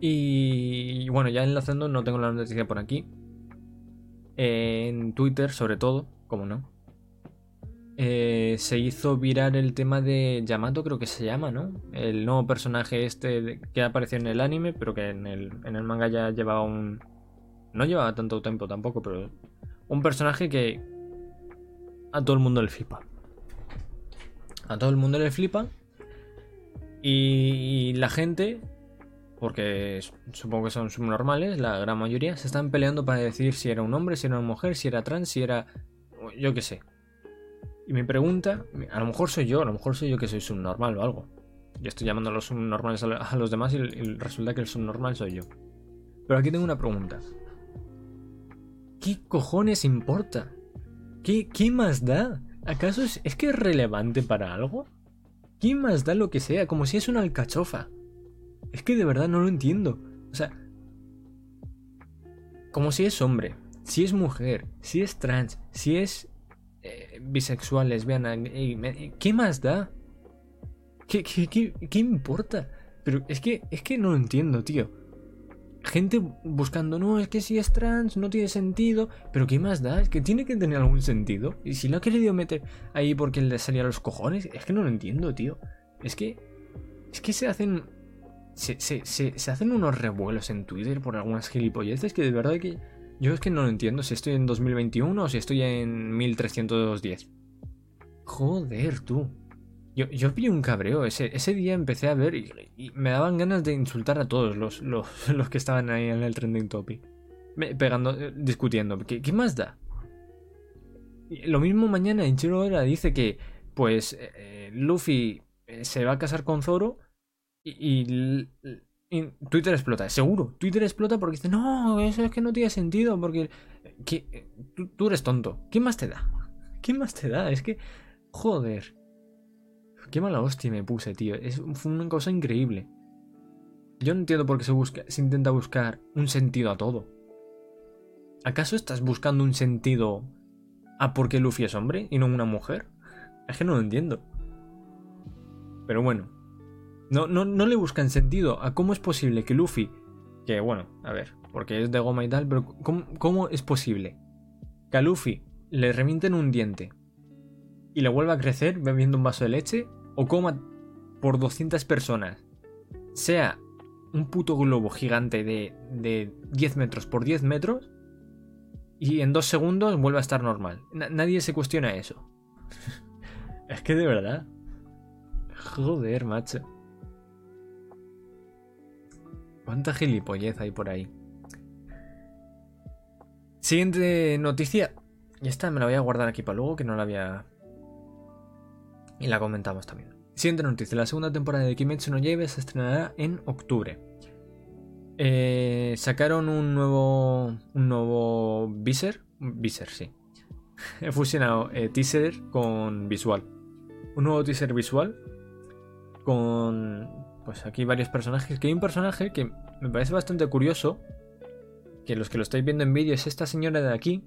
[SPEAKER 1] Y bueno, ya enlazando, no tengo la noticia por aquí. En Twitter, sobre todo, como no. Eh, se hizo virar el tema de Yamato, creo que se llama, ¿no? El nuevo personaje este que apareció en el anime, pero que en el, en el manga ya llevaba un... No llevaba tanto tiempo tampoco, pero... Un personaje que... A todo el mundo le flipa. A todo el mundo le flipa. Y, la gente, porque supongo que son subnormales, la gran mayoría, se están peleando para decir si era un hombre, si era una mujer, si era trans, si era... Yo qué sé. Y me pregunta, a lo mejor soy yo, a lo mejor soy yo que soy subnormal o algo. Yo estoy llamando a los subnormales a los demás y, resulta que el subnormal soy yo. Pero aquí tengo una pregunta. ¿Qué cojones importa? ¿Qué, qué más da? ¿Acaso es, es que es relevante para algo? ¿Qué más da lo que sea? Como si es una alcachofa. Es que de verdad no lo entiendo. O sea, como si es hombre, si es mujer, si es trans, si es eh, bisexual, lesbiana, ¿qué más da? ¿Qué, qué, importa? Pero es que, es que no lo entiendo, tío. Gente buscando, no, es que si es trans no tiene sentido. Pero ¿qué más da? Es que tiene que tener algún sentido. Y si lo ha querido meter ahí porque le salía los cojones, es que no lo entiendo, tío. Es que. Es que se hacen. Se, se, se, se hacen unos revuelos en Twitter por algunas gilipolleces que de verdad que yo es que no lo entiendo si estoy en 2021 o si estoy en 1310. Joder, tú. Yo, yo vi un cabreo. Ese, ese día empecé a ver y, me daban ganas de insultar a todos los, los, los que estaban ahí en el trending topic. Pegando, eh, discutiendo. ¿Qué, qué más da? Lo mismo mañana Ichiro Oda dice que, pues, eh, eh, Luffy se va a casar con Zoro y Twitter explota. Seguro, Twitter explota porque dice, no, eso es que no tiene sentido porque... ¿qué? Eh, Tú, eres tonto. ¿Qué más te da? ¿Qué más te da? Es que... Joder. Qué mala hostia me puse, tío. Es, una cosa increíble. Yo no entiendo por qué se, busca, se intenta buscar un sentido a todo. ¿Acaso estás buscando un sentido a por qué Luffy es hombre y no una mujer? Es que no lo entiendo. Pero bueno. No, no, no le buscan sentido a cómo es posible que Luffy. Que bueno, a ver, porque es de goma y tal, pero ¿cómo, es posible que a Luffy le revienten un diente y le vuelva a crecer bebiendo un vaso de leche? O coma por 200 personas sea un puto globo gigante de, de 10 metros por 10 metros y en dos segundos vuelve a estar normal. Na- nadie se cuestiona eso. es que de verdad. Joder, macho. ¿Cuánta gilipollez hay por ahí? Siguiente noticia. Y esta me la voy a guardar aquí para luego, que no la había... Y la comentamos también. Siguiente noticia. La segunda temporada de Kimetsu no Yaiba se estrenará en octubre. Eh, sacaron un nuevo... Un nuevo... Viser. Viser, sí. He fusionado eh, teaser con visual. Un nuevo teaser visual. Con... Pues aquí varios personajes. Que hay un personaje que me parece bastante curioso. Que los que lo estáis viendo en vídeo es esta señora de aquí.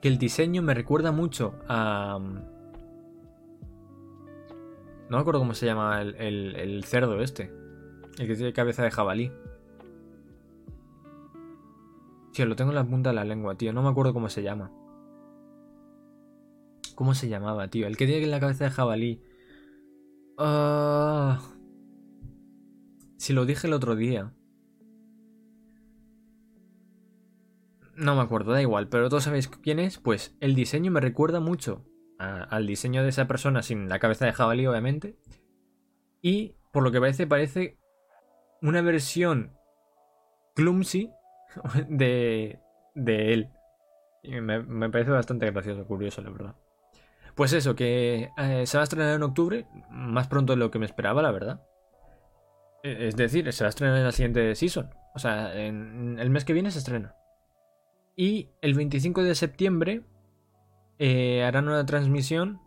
[SPEAKER 1] Que el diseño me recuerda mucho a... No me acuerdo cómo se llama el cerdo este. El que tiene cabeza de jabalí. Tío, lo tengo en la punta de la lengua, tío. No me acuerdo cómo se llama. ¿Cómo se llamaba, tío? El que tiene la cabeza de jabalí. Ah. Si lo dije el otro día. No me acuerdo, da igual, pero todos sabéis quién es. Pues el diseño me recuerda mucho al diseño de esa persona sin la cabeza de jabalí, obviamente. Y por lo que parece, parece una versión clumsy de, de él. Me parece bastante gracioso, curioso, la verdad. Pues eso, que eh, se va a estrenar en octubre, más pronto de lo que me esperaba, la verdad. Eh, Es decir, se va a estrenar en la siguiente season. O sea, en el mes que viene se estrena. Y el 25 de septiembre eh, harán una transmisión.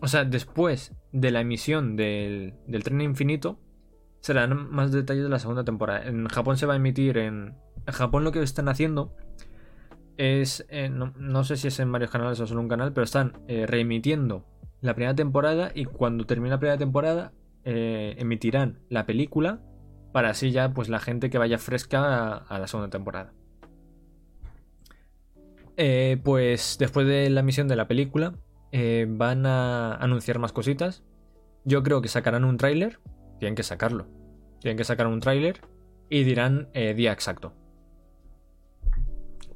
[SPEAKER 1] O sea, después de la emisión del, del tren infinito, se darán más detalles de la segunda temporada. En Japón se va a emitir en. En Japón lo que están haciendo es. eh, no, no sé si es en varios canales o solo un canal, pero están eh, reemitiendo la primera temporada y cuando termine la primera temporada eh, emitirán la película para así ya pues la gente que vaya fresca a, la segunda temporada. Eh, pues después de la emisión de la película eh, van a anunciar más cositas. Yo creo que sacarán un tráiler. Tienen que sacarlo. Tienen que sacar un tráiler y dirán día exacto.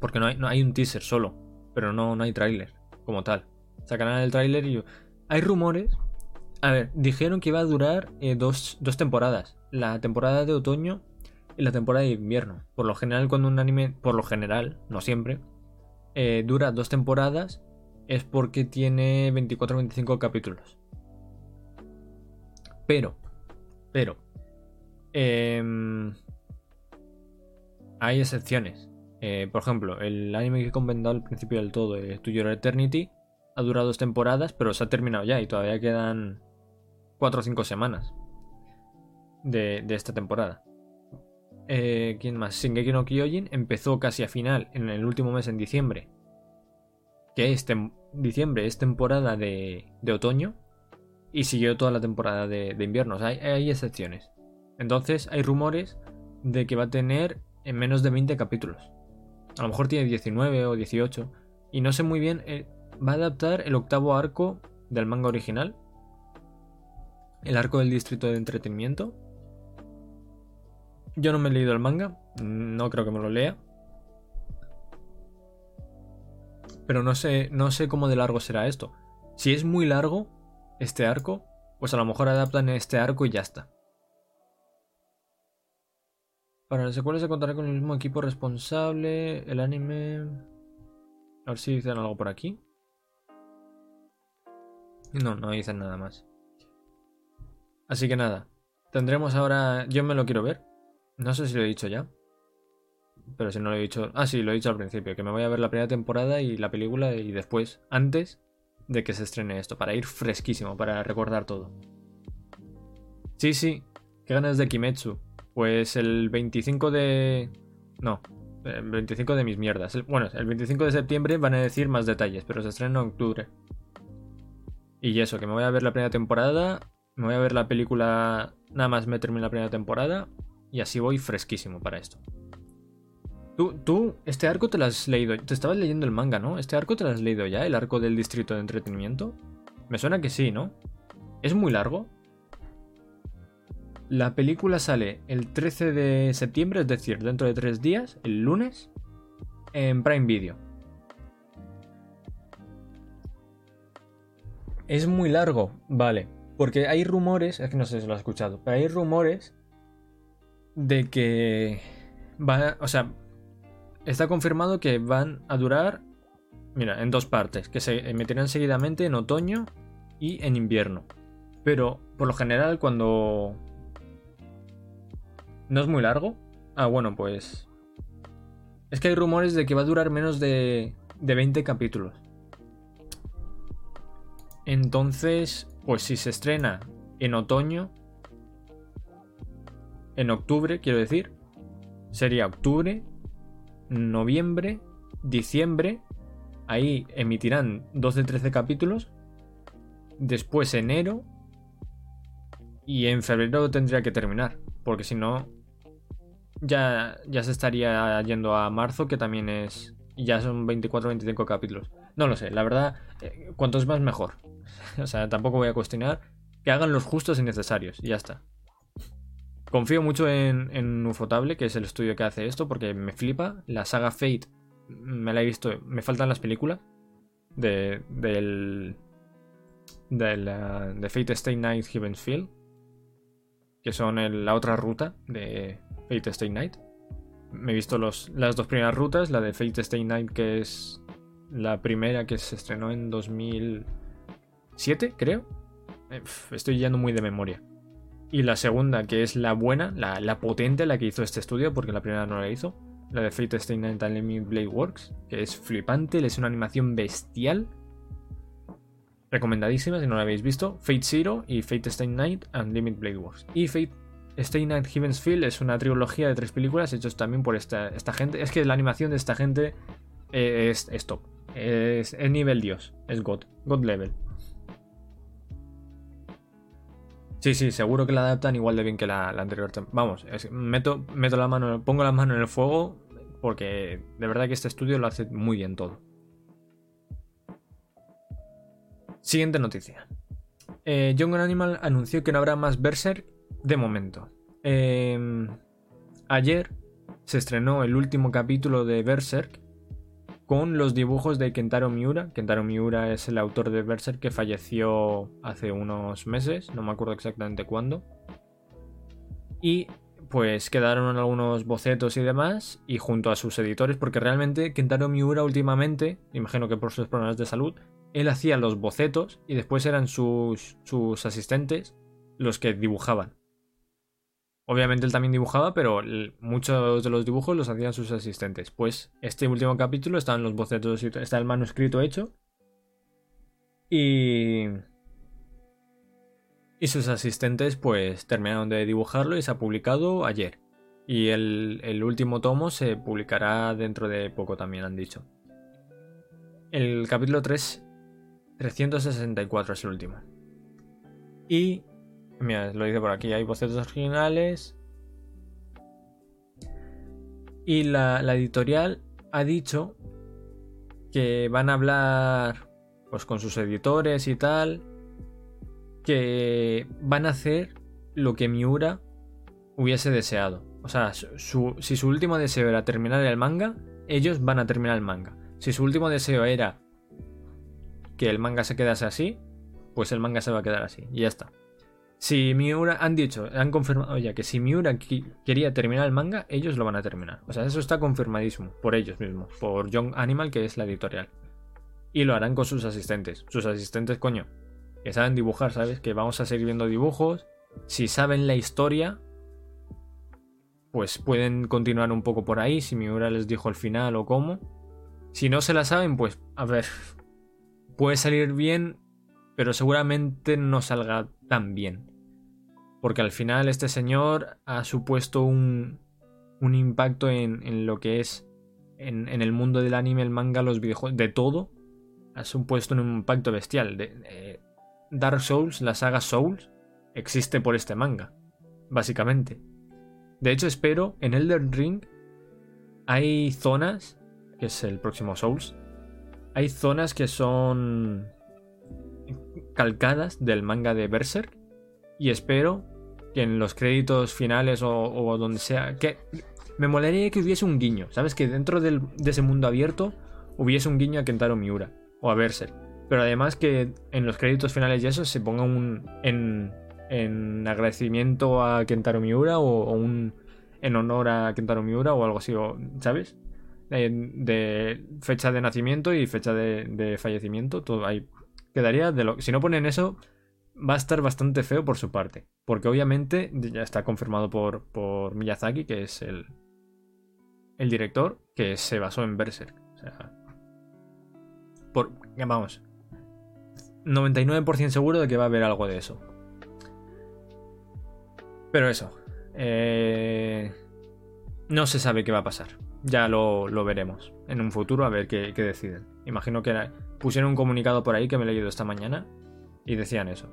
[SPEAKER 1] Porque no hay, no hay un teaser solo, pero no, no hay tráiler como tal. Sacarán el tráiler y... Hay rumores. A ver, dijeron que iba a durar eh, dos, dos temporadas. La temporada de otoño y la temporada de invierno. Por lo general, cuando un anime, por lo general, no siempre, eh, dura dos temporadas, es porque tiene 24 o 25 capítulos. Pero, pero, em, hay excepciones. Eh, por ejemplo, el anime que he comentado al principio del todo, To Your Eternity, ha durado dos temporadas, pero se ha terminado ya y todavía quedan 4 o 5 semanas de, esta temporada. Eh, ¿Quién más? Shingeki no Kyojin empezó casi a final, en el último mes, en diciembre. Que es diciembre, es temporada de, otoño. Y siguió toda la temporada de, invierno. Hay excepciones. Entonces, hay rumores de que va a tener en menos de 20 capítulos. A lo mejor tiene 19 o 18. Y no sé muy bien. eh, va a adaptar el octavo arco del manga original. El arco del distrito de entretenimiento. Yo no me he leído el manga. No creo que me lo lea. pero no sé, no sé cómo de largo será esto. Si es muy largo este arco, pues a lo mejor adaptan este arco y ya está. Para las secuelas se contará con el mismo equipo responsable, el anime... A ver si dicen algo por aquí. No, no dicen nada más. Así que nada. Tendremos ahora... Yo me lo quiero ver. No sé si lo he dicho ya. Pero si no lo he dicho. Ah, sí, lo he dicho al principio. Que me voy a ver la primera temporada y la película y después, antes de que se estrene esto. Para ir fresquísimo, para recordar todo. Sí, sí. ¿Qué ganas de Kimetsu? Pues el 25 de. No. El 25 de mis mierdas. Bueno, el 25 de septiembre van a decir más detalles, pero se estrena en octubre. Y eso, que me voy a ver la primera temporada. Me voy a ver la película. Nada más meterme en la primera temporada. Y así voy fresquísimo para esto. Tú, tú, este arco te lo has leído. Te estabas leyendo el manga, ¿no? ¿Este arco te lo has leído ya? ¿El arco del distrito de entretenimiento? Me suena que sí, ¿no? ¿Es muy largo? La película sale el 13 de septiembre, es decir, dentro de tres días, el lunes, en Prime Video. Es muy largo, vale. Porque hay rumores, es que no sé si lo has escuchado, pero hay rumores de que va, o sea, está confirmado que van a durar, mira, en dos partes, que se emitirán seguidamente en otoño y en invierno. Pero por lo general cuando no es muy largo, ah bueno, pues es que hay rumores de que va a durar menos de de 20 capítulos. Entonces, pues si se estrena en otoño, en octubre, quiero decir, sería octubre, noviembre, diciembre, ahí emitirán 12-13 capítulos, después enero, y en febrero tendría que terminar, porque si no, ya, ya se estaría yendo a marzo, que también es, ya son 24-25 capítulos. No lo sé, la verdad, eh, cuantos más mejor. o sea, tampoco voy a cuestionar que hagan los justos y necesarios, y ya está. Confío mucho en, Ufotable, que es el estudio que hace esto, porque me flipa. La saga Fate me la he visto. Me faltan las películas de, del. de Fate Stay Night Heaven's Field, que son la otra ruta de Fate Stay Night. Me he visto los, las dos primeras rutas, la de Fate Stay Night, que es la primera que se estrenó en 2007, creo. Eh, estoy yendo muy de memoria. Y la segunda, que es la buena, la, potente, la que hizo este estudio, porque la primera no la hizo. La de Fate Stay Night and Blade Works, que es flipante, es una animación bestial. Recomendadísima si no la habéis visto. Fate Zero y Fate Stay Night and Limit Blade Works. Y Fate Stay Night Heaven's Field es una trilogía de tres películas hechos también por esta, esta gente. Es que la animación de esta gente es, es top. Es, es nivel Dios. Es God. God level. Sí, sí, seguro que la adaptan igual de bien que la, anterior. Vamos, meto, meto la mano, pongo la mano en el fuego porque de verdad que este estudio lo hace muy bien todo. Siguiente noticia. Eh, Animal anunció que no habrá más Berserk de momento. Em, ayer se estrenó el último capítulo de Berserk con los dibujos de Kentaro Miura. Kentaro Miura es el autor de Berserk que falleció hace unos meses, no me acuerdo exactamente cuándo. Y pues quedaron algunos bocetos y demás, y junto a sus editores, porque realmente Kentaro Miura últimamente, imagino que por sus problemas de salud, él hacía los bocetos y después eran sus, sus asistentes los que dibujaban. Obviamente él también dibujaba, pero muchos de los dibujos los hacían sus asistentes. Pues este último capítulo están los bocetos, está el manuscrito hecho. Y... Y sus asistentes pues terminaron de dibujarlo y se ha publicado ayer. Y el, el último tomo se publicará dentro de poco también, han dicho. El capítulo 3, 364 es el último. Y Mira, lo dice por aquí, hay bocetos originales. Y la, editorial ha dicho que van a hablar pues con sus editores y tal. Que van a hacer lo que Miura hubiese deseado. O sea, si su último deseo era terminar el manga, ellos van a terminar el manga. Si su último deseo era que el manga se quedase así, pues el manga se va a quedar así. Y ya está. Si Miura han dicho, han confirmado ya que si Miura quería terminar el manga, ellos lo van a terminar. O sea, eso está confirmadísimo por ellos mismos, por Young Animal, que es la editorial. Y lo harán con sus asistentes. Sus asistentes, coño, que saben dibujar, ¿sabes? Que vamos a seguir viendo dibujos. Si saben la historia, pues pueden continuar un poco por ahí. Si Miura les dijo el final o cómo. Si no se la saben, pues a ver, puede salir bien, pero seguramente no salga tan bien. Porque al final este señor ha supuesto un, un impacto en, lo que es en, el mundo del anime, el manga, los videojuegos, de todo. Ha supuesto un impacto bestial. Dark Souls, la saga Souls, existe por este manga, básicamente. De hecho, espero, en Elden Ring hay zonas, que es el próximo Souls, hay zonas que son calcadas del manga de Berserk y espero que en los créditos finales o, donde sea, que me molaría que hubiese un guiño, ¿sabes? Que dentro de ese mundo abierto hubiese un guiño a Kentaro Miura o a Berserk. Pero además que en los créditos finales y eso se ponga un en, en agradecimiento a Kentaro Miura o, un en honor a Kentaro Miura o algo así, ¿sabes? De, fecha de nacimiento y fecha de, fallecimiento, todo ahí quedaría de lo si no ponen eso va a estar bastante feo por su parte. Porque obviamente ya está confirmado por, Miyazaki, que es el, el director, que se basó en Berserk. O sea. Por, vamos. 99% seguro de que va a haber algo de eso. Pero eso. Eh, no se sabe qué va a pasar. Ya lo, veremos en un futuro a ver qué deciden. Imagino que pusieron un comunicado por ahí que me he leído esta mañana y decían eso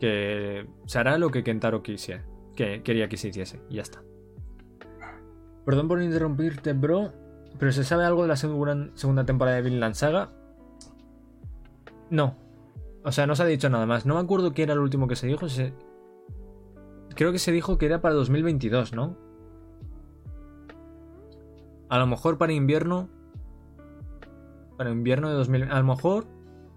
[SPEAKER 1] que se hará lo que Kentaro quisiera, que quería que se hiciese, y ya está. Perdón por interrumpirte, bro, pero ¿se sabe algo de la segunda temporada de Vinland Saga? No. O sea, no se ha dicho nada más. No me acuerdo qué era el último que se dijo. Creo que se dijo que era para 2022, ¿no? A lo mejor para invierno. Para invierno de 2000. A lo mejor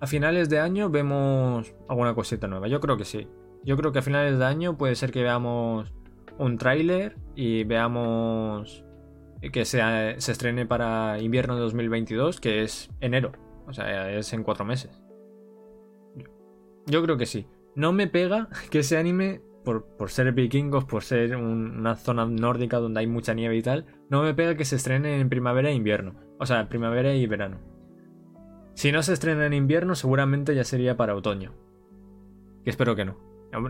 [SPEAKER 1] a finales de año vemos alguna cosita nueva. Yo creo que sí. Yo creo que a finales de año puede ser que veamos un tráiler y veamos que se, se estrene para invierno de 2022, que es enero. O sea, es en cuatro meses. Yo creo que sí. No me pega que ese anime, por, ser vikingos, por ser una zona nórdica donde hay mucha nieve y tal, no me pega que se estrene en primavera e invierno. O sea, primavera y verano. Si no se estrena en invierno, seguramente ya sería para otoño. Que espero que no.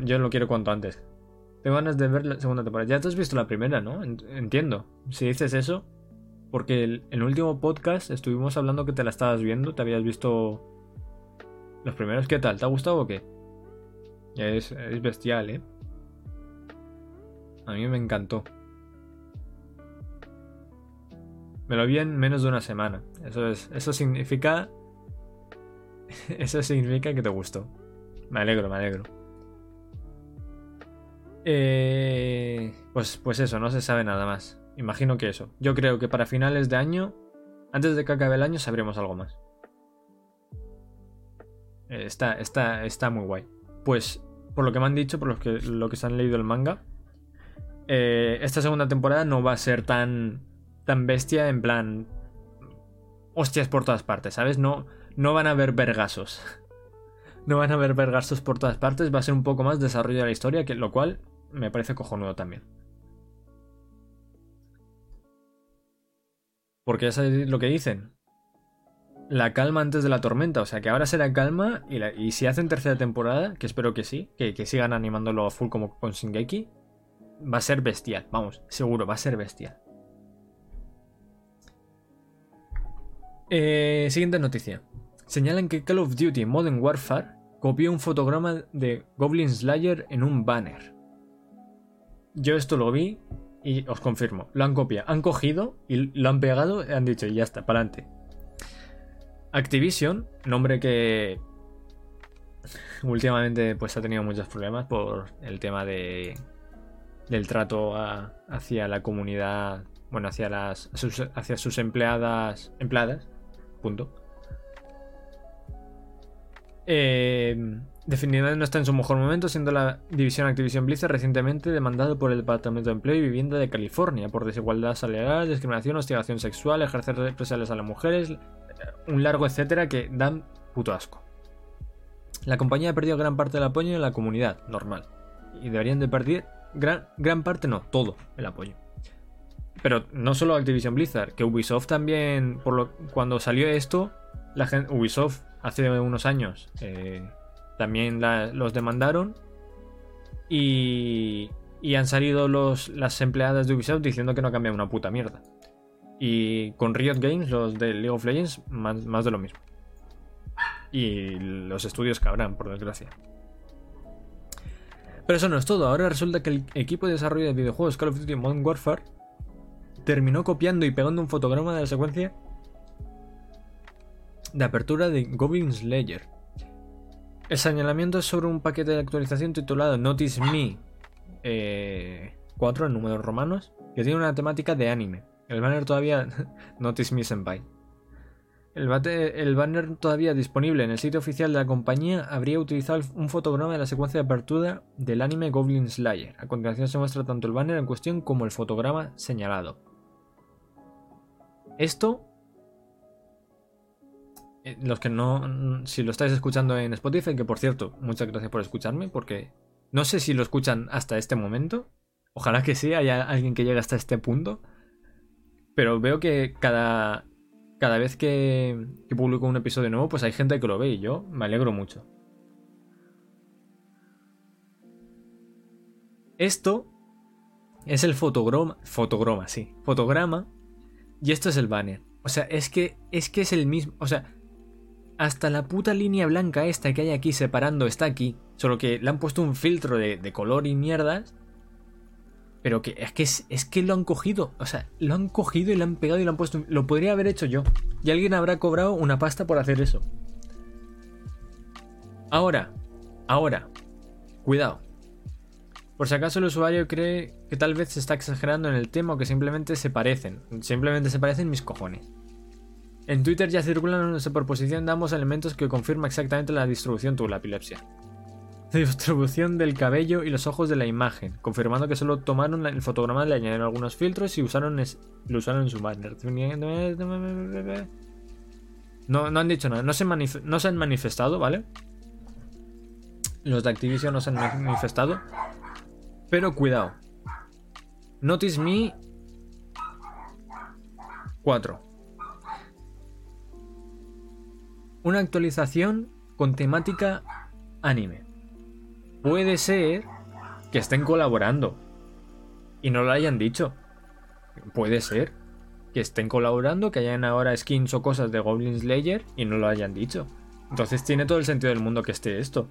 [SPEAKER 1] Yo lo quiero cuanto antes. Tengo ganas de ver la segunda temporada. Ya te has visto la primera, ¿no? Entiendo. Si dices eso, porque en el último podcast estuvimos hablando que te la estabas viendo, te habías visto los primeros. ¿Qué tal? ¿Te ha gustado o qué? Es, es bestial, ¿eh? A mí me encantó. Me lo vi en menos de una semana. Eso, es, eso significa Eso significa que te gustó. Me alegro, me alegro. Eh, pues, pues eso, no se sabe nada más. Imagino que eso. Yo creo que para finales de año, antes de que acabe el año, sabremos algo más. Eh, está, está, está muy guay. Pues, por lo que me han dicho, por lo que, lo que se han leído el manga, eh, esta segunda temporada no va a ser tan, tan bestia en plan... Hostias por todas partes, ¿sabes? No, no van a haber vergasos. No van a haber vergasos por todas partes, va a ser un poco más desarrollo de la historia, que, lo cual me parece cojonudo también. Porque es lo que dicen. La calma antes de la tormenta. O sea que ahora será calma. Y, si hacen tercera temporada, que espero que sí, que, que, sigan animándolo a full como con Shingeki, va a ser bestial. Vamos, seguro, va a ser bestial. Eh, siguiente noticia señalan que Call of Duty Modern Warfare copió un fotograma de Goblin Slayer en un banner. Yo esto lo vi y os confirmo, lo han copiado, han cogido y lo han pegado y han dicho, y ya está, para adelante. Activision, nombre que últimamente pues ha tenido muchos problemas por el tema de del trato hacia la comunidad, bueno, hacia las hacia sus empleadas empleadas Punto. Eh, definitivamente no está en su mejor momento, siendo la división Activision Blizzard recientemente demandado por el Departamento de Empleo y Vivienda de California por desigualdad salarial, discriminación, hostigación sexual, ejercer represalias a las mujeres, un largo etcétera que dan puto asco. La compañía ha perdido gran parte del apoyo en la comunidad, normal. Y deberían de perder gran, gran parte, no, todo el apoyo. Pero no solo Activision Blizzard, que Ubisoft también, cuando salió esto, la gente, Ubisoft hace unos años eh, también los demandaron y, y han salido los, las empleadas de Ubisoft diciendo que no cambia una puta mierda. Y con Riot Games, los de League of Legends, más, más de lo mismo. Y los estudios cabrán, por desgracia. Pero eso no es todo. Ahora resulta que el equipo de desarrollo de videojuegos Call of Duty Modern Warfare terminó copiando y pegando un fotograma de la secuencia de apertura de Goblin Slayer. El señalamiento es sobre un paquete de actualización titulado Notice Me 4 eh, en números romanos, que tiene una temática de anime. El banner todavía Notice Me Senpai. El, el, banner todavía disponible en el sitio oficial de la compañía habría utilizado un fotograma de la secuencia de apertura del anime Goblin Slayer. A continuación se muestra tanto el banner en cuestión como el fotograma señalado. Esto, los que no, si lo estáis escuchando en Spotify, que por cierto, muchas gracias por escucharme, porque no sé si lo escuchan hasta este momento. Ojalá que sí, haya alguien que llegue hasta este punto. Pero veo que cada cada vez que, publico un episodio nuevo, pues hay gente que lo ve y yo me alegro mucho. Esto es el fotograma, fotograma, sí, fotograma, y esto es el banner. O sea, es que es que es el mismo, o sea, hasta la puta línea blanca esta que hay aquí separando está aquí, solo que le han puesto un filtro de, color y mierdas pero que es que es, que lo han cogido. O sea, lo han cogido y lo han pegado y lo han puesto. Lo podría haber hecho yo. Y alguien habrá cobrado una pasta por hacer eso. Ahora, ahora, cuidado. Por si acaso el usuario cree que tal vez se está exagerando en el tema o que simplemente se parecen. Simplemente se parecen mis cojones. En Twitter ya circulan una superposición de ambos elementos que confirma exactamente la distribución de la epilepsia distribución del cabello y los ojos de la imagen, confirmando que solo tomaron el fotograma, le añadieron algunos filtros y usaron lo usaron en su banner. No, no han dicho nada, no se, no se han manifestado, ¿vale? Los de Activision no se han manifestado. Pero cuidado. Notice Me 4. Una actualización con temática anime puede ser que estén colaborando y no lo hayan dicho. Puede ser que estén colaborando, que hayan ahora skins o cosas de Goblin Slayer y no lo hayan dicho. Entonces tiene todo el sentido del mundo que esté esto.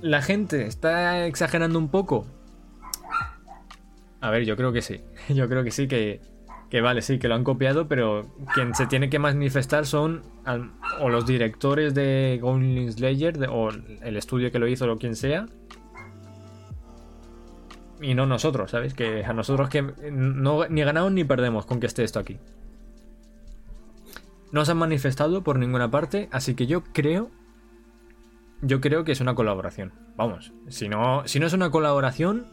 [SPEAKER 1] La gente está exagerando un poco. A ver, yo creo que sí. Yo creo que sí, que que vale, sí, que lo han copiado, pero quien se tiene que manifestar son o los directores de Goblin Slayer o el estudio que lo hizo o quien sea. Y no nosotros, ¿sabes? Que a nosotros que no, ni ganamos ni perdemos con que esté esto aquí. No se han manifestado por ninguna parte, así que yo creo. Yo creo que es una colaboración. Vamos, si no, si no es una colaboración,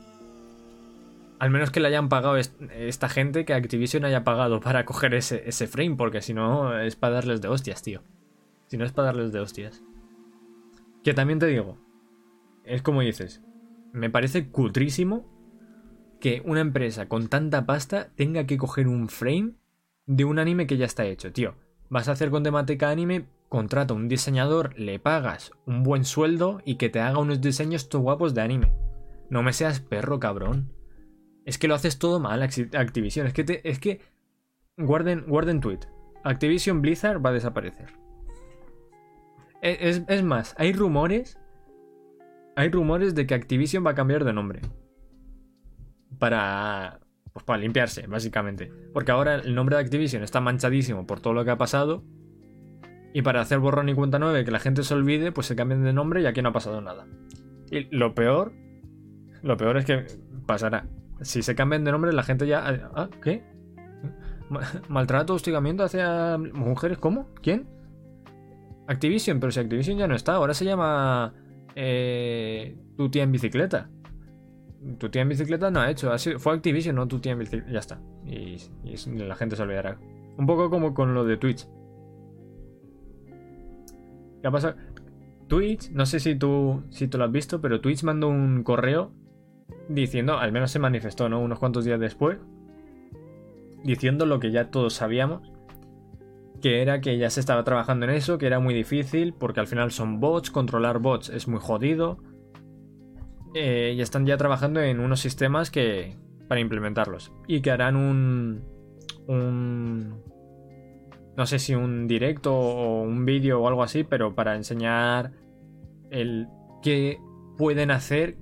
[SPEAKER 1] al menos que le hayan pagado esta gente, que Activision haya pagado para coger ese, frame, porque si no es para darles de hostias, tío. Si no es para darles de hostias. Que también te digo, es como dices, me parece cutrísimo que una empresa con tanta pasta tenga que coger un frame de un anime que ya está hecho, tío. Vas a hacer con temática anime, contrata a un diseñador, le pagas un buen sueldo y que te haga unos diseños todo guapos de anime. No me seas perro, cabrón. Es que lo haces todo mal, Activision. Es que, es que guarden, guarden tweet. Activision Blizzard va a desaparecer. E, es, más, hay rumores. Hay rumores de que Activision va a cambiar de nombre. Para. Pues para limpiarse, básicamente. Porque ahora el nombre de Activision está manchadísimo por todo lo que ha pasado. Y para hacer borrón y cuenta nueva que la gente se olvide, pues se cambian de nombre y aquí no ha pasado nada. Y lo peor. Lo peor es que pasará. Si se cambian de nombre, la gente ya. Ah, ¿qué? maltrato, hostigamiento hacia mujeres. ¿Cómo? ¿Quién? Activision, pero si Activision ya no está, ahora se llama eh, tu tía en bicicleta. Tu tía en bicicleta no ha hecho, fue Activision, no tu tía en bicicleta. Ya está. Y, la gente se olvidará. Un poco como con lo de Twitch. ¿Qué ha pasado? Twitch, no sé si tú, si tú lo has visto, pero Twitch mandó un correo diciendo, al menos se manifestó, ¿no? Unos cuantos días después, diciendo lo que ya todos sabíamos, que era que ya se estaba trabajando en eso, que era muy difícil, porque al final son bots, controlar bots es muy jodido, eh, y están ya trabajando en unos sistemas que para implementarlos, y que harán un, un no sé si un directo o un vídeo o algo así, pero para enseñar el qué pueden hacer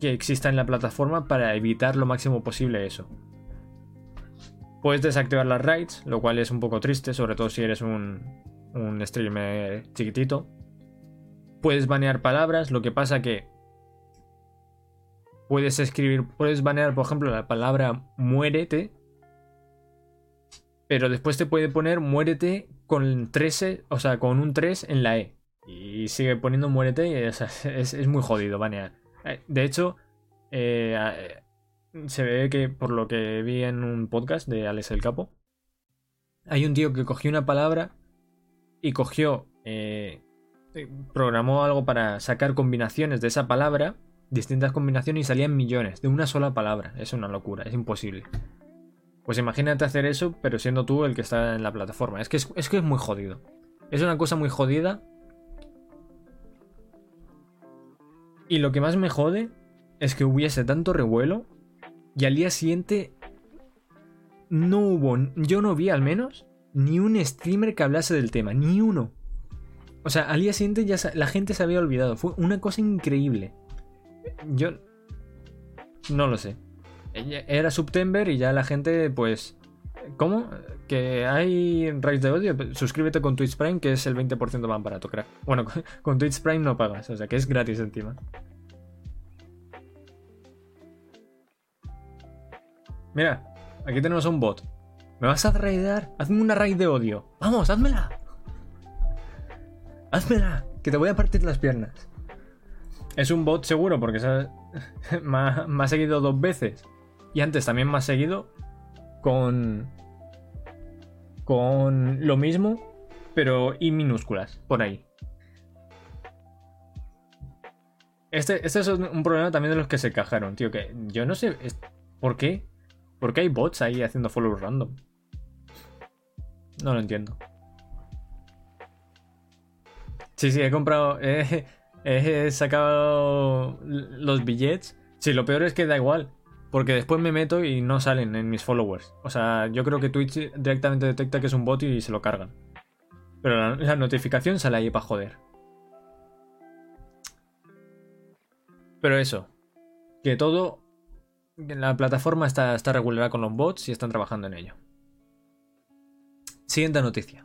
[SPEAKER 1] que exista en la plataforma para evitar lo máximo posible eso. Puedes desactivar las raids, lo cual es un poco triste, sobre todo si eres un, un streamer chiquitito. Puedes banear palabras, lo que pasa que puedes escribir, puedes banear, por ejemplo, la palabra muérete, pero después te puede poner muérete con 13, o sea, con un 3 en la E. Y sigue poniendo muérete y es, muy jodido banear. Eh, de hecho, eh, se ve que, por lo que vi en un podcast de Alex el Capo, hay un tío que cogió una palabra y cogió, eh, programó algo para sacar combinaciones de esa palabra, distintas combinaciones y salían millones de una sola palabra. Es una locura, es imposible. Pues imagínate hacer eso, pero siendo tú el que está en la plataforma. Es que es, es que es muy jodido. Es una cosa muy jodida. Y lo que más me jode es que hubiese tanto revuelo y al día siguiente no hubo, yo no vi al menos, ni un streamer que hablase del tema, ni uno. O sea, al día siguiente ya la gente se había olvidado. Fue una cosa increíble. Yo no lo sé. Era September y ya la gente, pues. ¿Cómo? Que hay raíz de odio. Suscríbete con Twitch Prime, que es el 20% más barato, crack. Bueno, con Twitch Prime no pagas, o sea que es gratis encima. Mira, aquí tenemos un bot. ¿Me vas a raidar? Hazme una raid de odio. Vamos, házmela. Házmela, que te voy a partir las piernas. Es un bot seguro porque me, ha, seguido dos veces. Y antes también me ha seguido con. Con lo mismo, pero y minúsculas, por ahí. Este, este es un problema también de los que se cajaron, tío. Que yo no sé. ¿Por qué? ¿Por qué hay bots ahí haciendo follow random? No lo entiendo. Sí, sí, he comprado. He, sacado los billetes. Sí, lo peor es que da igual. Porque después me meto y no salen en mis followers. O sea, yo creo que Twitch directamente detecta que es un bot y se lo cargan. Pero la, notificación sale ahí para joder. Pero eso. Que todo la plataforma está, está regulada con los bots y están trabajando en ello. Siguiente noticia.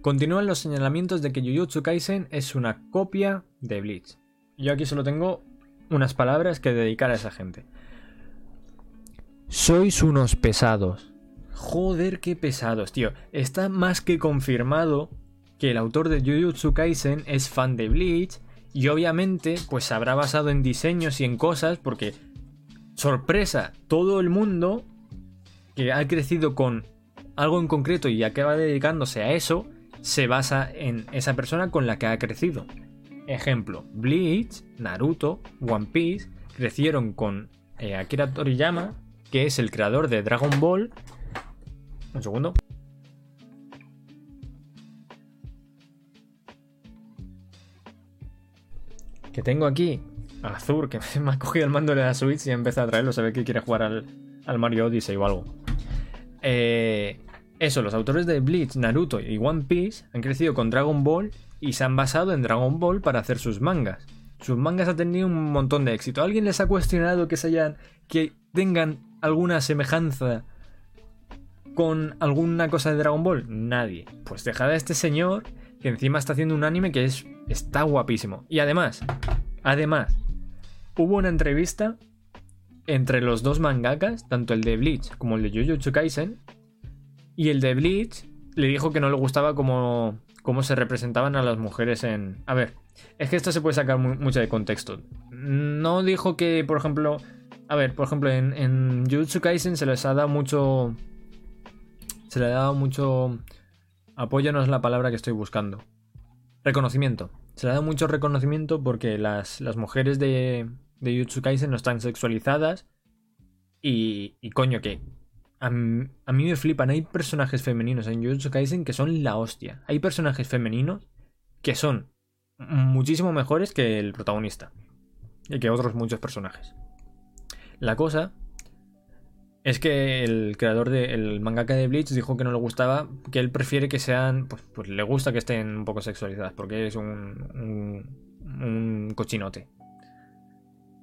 [SPEAKER 1] Continúan los señalamientos de que Jujutsu Kaisen es una copia de Bleach. Yo aquí solo tengo unas palabras que dedicar a esa gente. Sois unos pesados. Joder, qué pesados, tío. Está más que confirmado que el autor de Jujutsu Kaisen es fan de Bleach y obviamente pues se habrá basado en diseños y en cosas porque sorpresa, todo el mundo que ha crecido con algo en concreto y acaba dedicándose a eso, se basa en esa persona con la que ha crecido. Ejemplo, Bleach, Naruto, One Piece crecieron con eh, Akira Toriyama, que es el creador de Dragon Ball. Un segundo. Que tengo aquí Azur, que me ha cogido el mando de la Switch y ha empezado a traerlo. Se que quiere jugar al, Mario Odyssey o algo. Eh, eso, los autores de Bleach, Naruto y One Piece han crecido con Dragon Ball y se han basado en Dragon Ball para hacer sus mangas. Sus mangas han tenido un montón de éxito. ¿Alguien les ha cuestionado que se hayan. que tengan alguna semejanza con alguna cosa de Dragon Ball? Nadie. Pues dejad a este señor que encima está haciendo un anime que es. está guapísimo. Y además, además, hubo una entrevista entre los dos mangakas, tanto el de Bleach como el de Jujutsu Kaisen. Y el de Bleach le dijo que no le gustaba cómo, cómo se representaban a las mujeres en... A ver, es que esto se puede sacar mucho de contexto. No dijo que, por ejemplo... A ver, por ejemplo, en, en Jujutsu Kaisen se les ha dado mucho... Se le ha dado mucho... Apoyo no es la palabra que estoy buscando. Reconocimiento. Se le ha dado mucho reconocimiento porque las, las mujeres de, de Jujutsu Kaisen no están sexualizadas. Y, y coño, que a, mí me flipan. Hay personajes femeninos en Jujutsu Kaisen que son la hostia. Hay personajes femeninos que son muchísimo mejores que el protagonista. Y que otros muchos personajes. La cosa es que el creador del mangaka de Bleach dijo que no le gustaba, que él prefiere que sean, pues, pues le gusta que estén un poco sexualizadas, porque es un, un cochinote.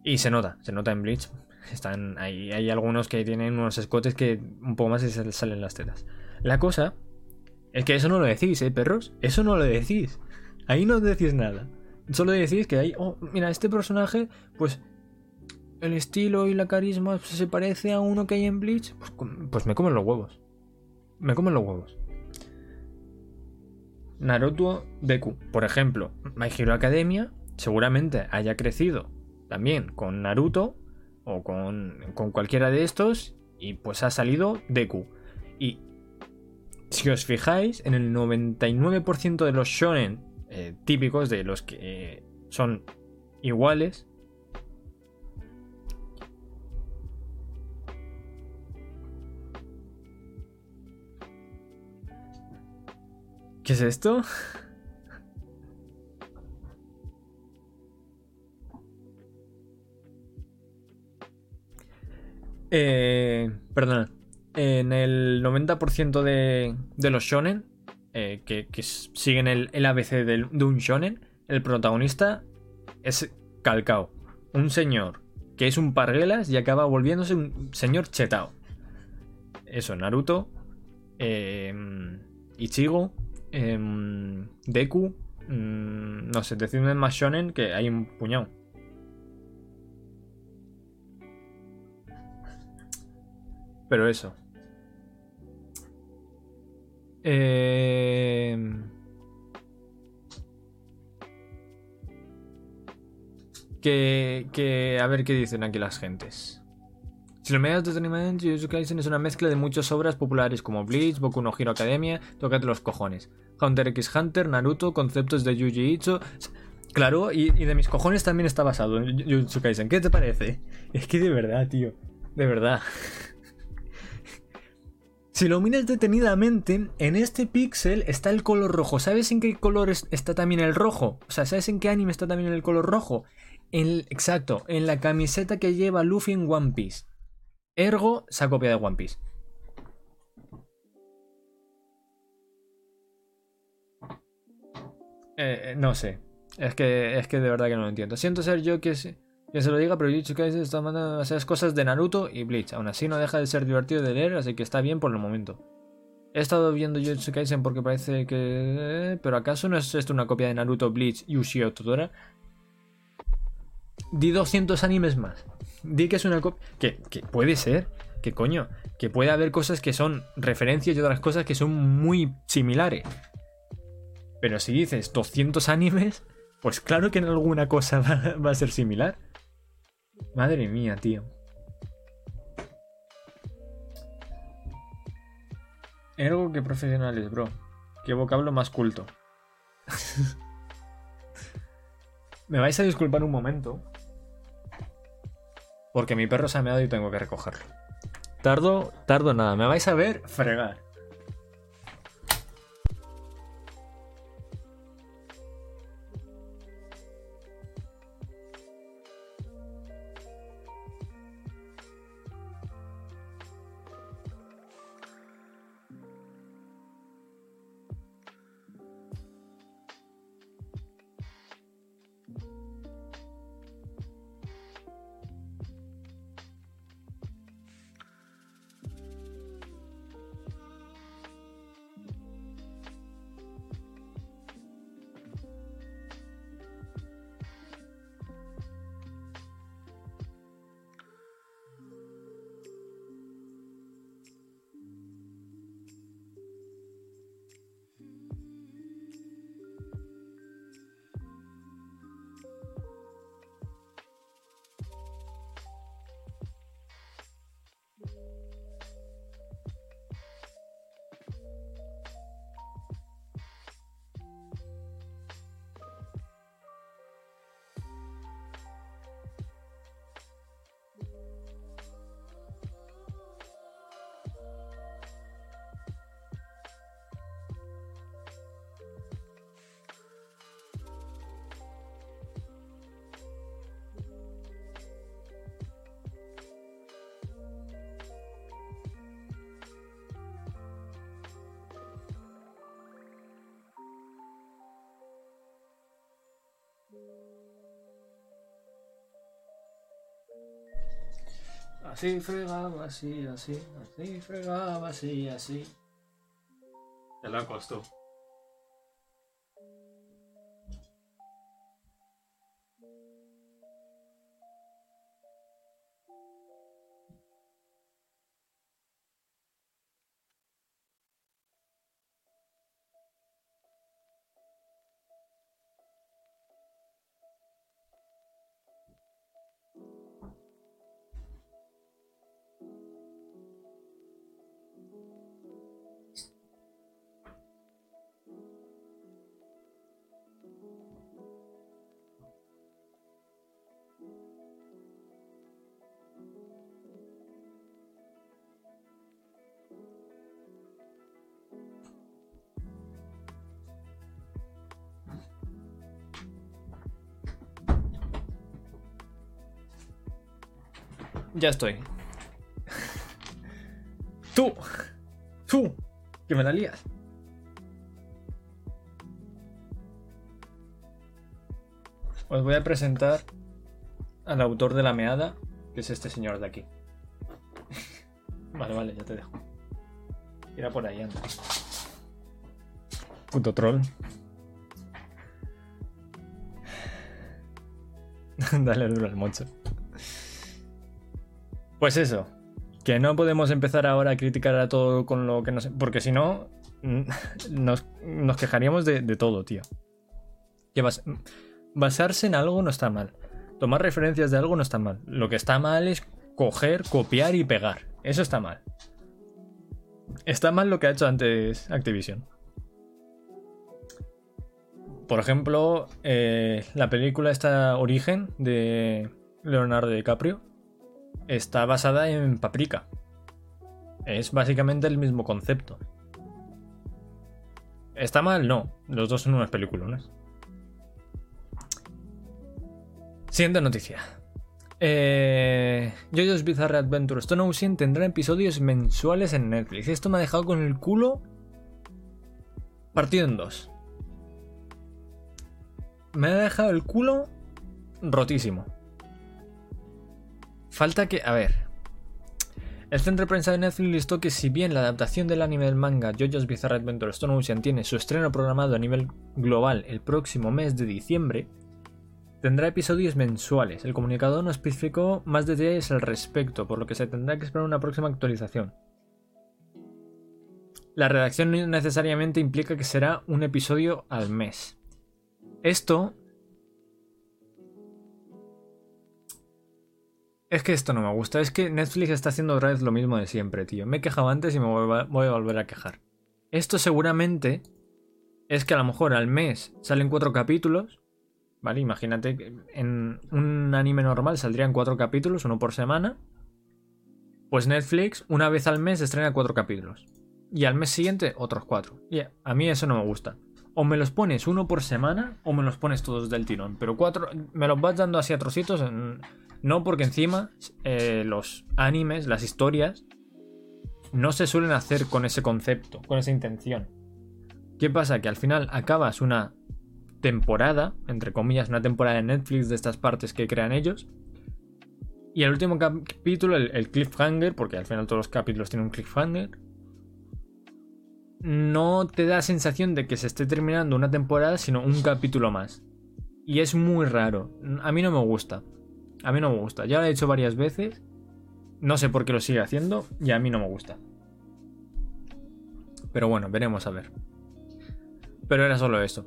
[SPEAKER 1] Y se nota, se nota en Bleach. Están, hay, hay algunos que tienen unos escotes que un poco más se salen las tetas. La cosa es que eso no lo decís, ¿eh, perros? Eso no lo decís. Ahí no decís nada. Solo decís que hay, oh, mira, este personaje, pues el estilo y la carisma se parece a uno que hay en Bleach. Pues, pues me comen los huevos. Me comen los huevos. Naruto Deku, por ejemplo, My Hero Academia seguramente haya crecido también con Naruto o con, con cualquiera de estos y pues ha salido Deku. Y si os fijáis, en el 99% de los shonen eh, típicos, de los que eh, son iguales, ¿Qué es esto? Eh, perdona. En el 90% de, de, los shonen eh, que, siguen el, ABC de, un shonen, el protagonista es Calcao. Un señor que es un parguelas y acaba volviéndose un señor chetao. Eso, Naruto, em, Ichigo, em, Deku, mm, no sé, decidme más shonen que hay un puñado. Pero eso. Eh... Que, que, a ver qué dicen aquí las gentes. Si los medios de entretenimiento Jujutsu es una mezcla de muchas obras populares como Bleach, Boku no Hero Academia, tócate los cojones. Hunter x Hunter, Naruto, conceptos de Yuji Itsu. Claro, y, y, de mis cojones también está basado en Jujutsu Kaisen. ¿Qué te parece? Es que de verdad, tío. De verdad. Si lo miras detenidamente, en este píxel está el color rojo. ¿Sabes en qué color está también el rojo? O sea, ¿sabes en qué anime está también el color rojo? Exacto, en la camiseta que lleva Luffy en One Piece. Ergo, se ha de One Piece. Eh, eh, no sé. Es que, es que de verdad que no lo entiendo. Siento ser yo que... Que se lo diga, pero Jujutsu Kaisen está mandando esas cosas de Naruto y Bleach. Aún así no deja de ser divertido de leer, así que está bien por el momento. He estado viendo Jujutsu Kaisen porque parece que... Pero ¿acaso no es esto una copia de Naruto, Bleach y Ushio Todora? Di 200 animes más. Di que es una copia... Que, que puede ser. Que coño. Que puede haber cosas que son referencias y otras cosas que son muy similares. Pero si dices 200 animes, pues claro que en alguna cosa va a ser similar. Madre mía, tío. Ergo que profesionales, bro. Qué vocablo más culto. Me vais a disculpar un momento. Porque mi perro se ha meado y tengo que recogerlo. Tardo, tardo nada. Me vais a ver fregar. Así fregaba, así, así, así fregaba, así, así. Te la costó. Ya estoy. Tú. Tú. Que me la lías. Os voy a presentar al autor de la meada, que es este señor de aquí. vale, vale, ya te dejo. Era por ahí antes. Puto troll. Dale duro al mocho. Pues eso, que no podemos empezar ahora a criticar a todo con lo que no sé, porque si no, nos, quejaríamos de, todo, tío. Basarse en algo no está mal. Tomar referencias de algo no está mal. Lo que está mal es coger, copiar y pegar. Eso está mal. Está mal lo que ha hecho antes Activision. Por ejemplo, eh, la película esta Origen de Leonardo DiCaprio está basada en Paprika. Es básicamente el mismo concepto. ¿Está mal? No. Los dos son unas películas. Siguiente noticia. Eh, Bizarre Adventure Stone Ocean tendrá episodios mensuales en Netflix. Esto me ha dejado con el culo partido en dos. Me ha dejado el culo rotísimo. Falta que. A ver. El centro de prensa de Netflix listó que, si bien la adaptación del anime del manga JoJo's Bizarre Adventure Stone Ocean tiene su estreno programado a nivel global el próximo mes de diciembre, tendrá episodios mensuales. El comunicador no especificó más detalles al respecto, por lo que se tendrá que esperar una próxima actualización. La redacción no necesariamente implica que será un episodio al mes. Esto Es que esto no me gusta. Es que Netflix está haciendo otra vez lo mismo de siempre, tío. Me he quejado antes y me voy a, volver a quejar. Esto seguramente es que a lo mejor al mes salen cuatro capítulos. ¿Vale? Imagínate que en un anime normal saldrían cuatro capítulos, uno por semana. Pues Netflix una vez al mes estrena cuatro capítulos. Y al mes siguiente otros cuatro. Y a mí eso no me gusta. O me los pones uno por semana o me los pones todos del tirón. Pero cuatro, me los vas dando así a trocitos en no, porque encima eh, los animes, las historias, no se suelen hacer con ese concepto, con esa intención. ¿Qué pasa? Que al final acabas una temporada, entre comillas, una temporada de Netflix de estas partes que crean ellos. Y el último capítulo, el, cliffhanger, porque al final todos los capítulos tienen un cliffhanger, no te da sensación de que se esté terminando una temporada, sino un capítulo más. Y es muy raro. A mí no me gusta. A mí no me gusta. Ya lo he hecho varias veces. No sé por qué lo sigue haciendo y a mí no me gusta. Pero bueno, veremos a ver. Pero era solo eso.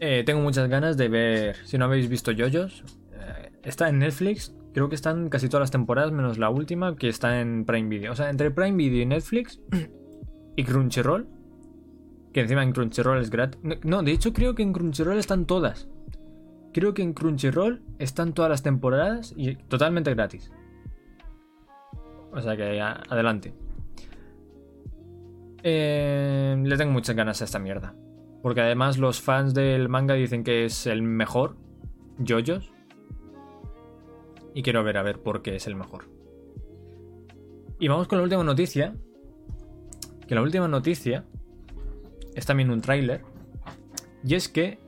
[SPEAKER 1] Eh, tengo muchas ganas de ver. Si no habéis visto Yoyos, eh, está en Netflix. Creo que están casi todas las temporadas, menos la última, que está en Prime Video. O sea, entre Prime Video y Netflix y Crunchyroll. Que encima en Crunchyroll es gratis. No, de hecho creo que en Crunchyroll están todas. Creo que en Crunchyroll están todas las temporadas y totalmente gratis. O sea que adelante. Eh, le tengo muchas ganas a esta mierda. Porque además los fans del manga dicen que es el mejor. Yoyos. Y quiero ver a ver por qué es el mejor. Y vamos con la última noticia. Que la última noticia es también un tráiler. Y es que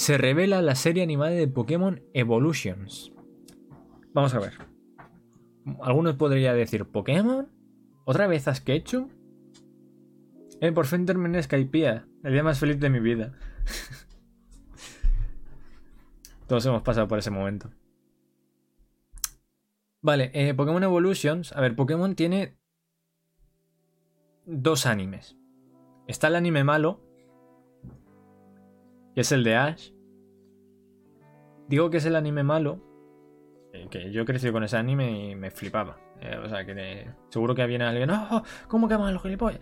[SPEAKER 1] se revela la serie animada de Pokémon Evolutions. Vamos a ver. Algunos podría decir, ¿Pokémon? ¿Otra vez a Sketchum? Eh, por fin terminé Skypiea, el día más feliz de mi vida. Todos hemos pasado por ese momento. Vale, eh, Pokémon Evolutions. A ver, Pokémon tiene dos animes. Está el anime malo, que es el de Ash. Digo que es el anime malo, que yo crecí con ese anime y me flipaba. Eh, o sea, que seguro que viene alguien, ¡Oh, ¿cómo que los gilipollas?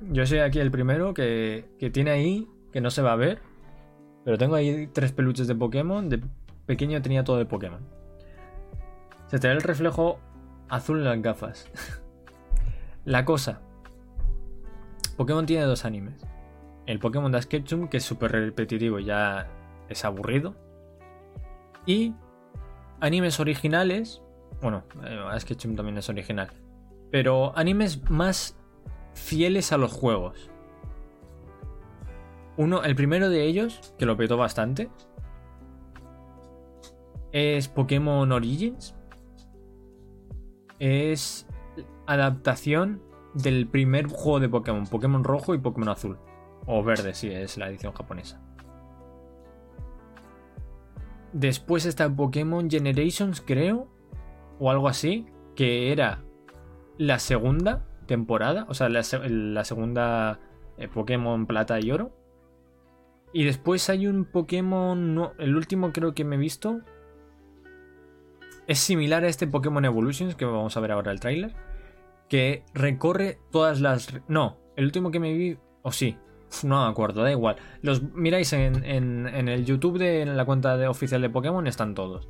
[SPEAKER 1] Yo soy aquí el primero que, que tiene ahí, que no se va a ver, pero tengo ahí tres peluches de Pokémon. De pequeño tenía todo de Pokémon. Se te ve el reflejo azul en las gafas. La cosa. Pokémon tiene dos animes. El Pokémon de Ketchum, que es súper repetitivo ya es aburrido. Y animes originales. Bueno, eh, Ketchum también es original. Pero animes más fieles a los juegos. Uno, el primero de ellos, que lo petó bastante, es Pokémon Origins. Es adaptación del primer juego de Pokémon, Pokémon rojo y Pokémon azul. O verde, sí, es la edición japonesa. Después está Pokémon Generations, creo, o algo así, que era la segunda temporada, o sea, la, segunda eh, Pokémon Plata y Oro. Y después hay un Pokémon. el último creo que me he visto. Es similar a este Pokémon Evolutions que vamos a ver ahora el tráiler. Que recorre todas las. No, el último que me vi. O sí. No me acuerdo, da igual. Los miráis en, en, el YouTube de la cuenta de, oficial de Pokémon, están todos.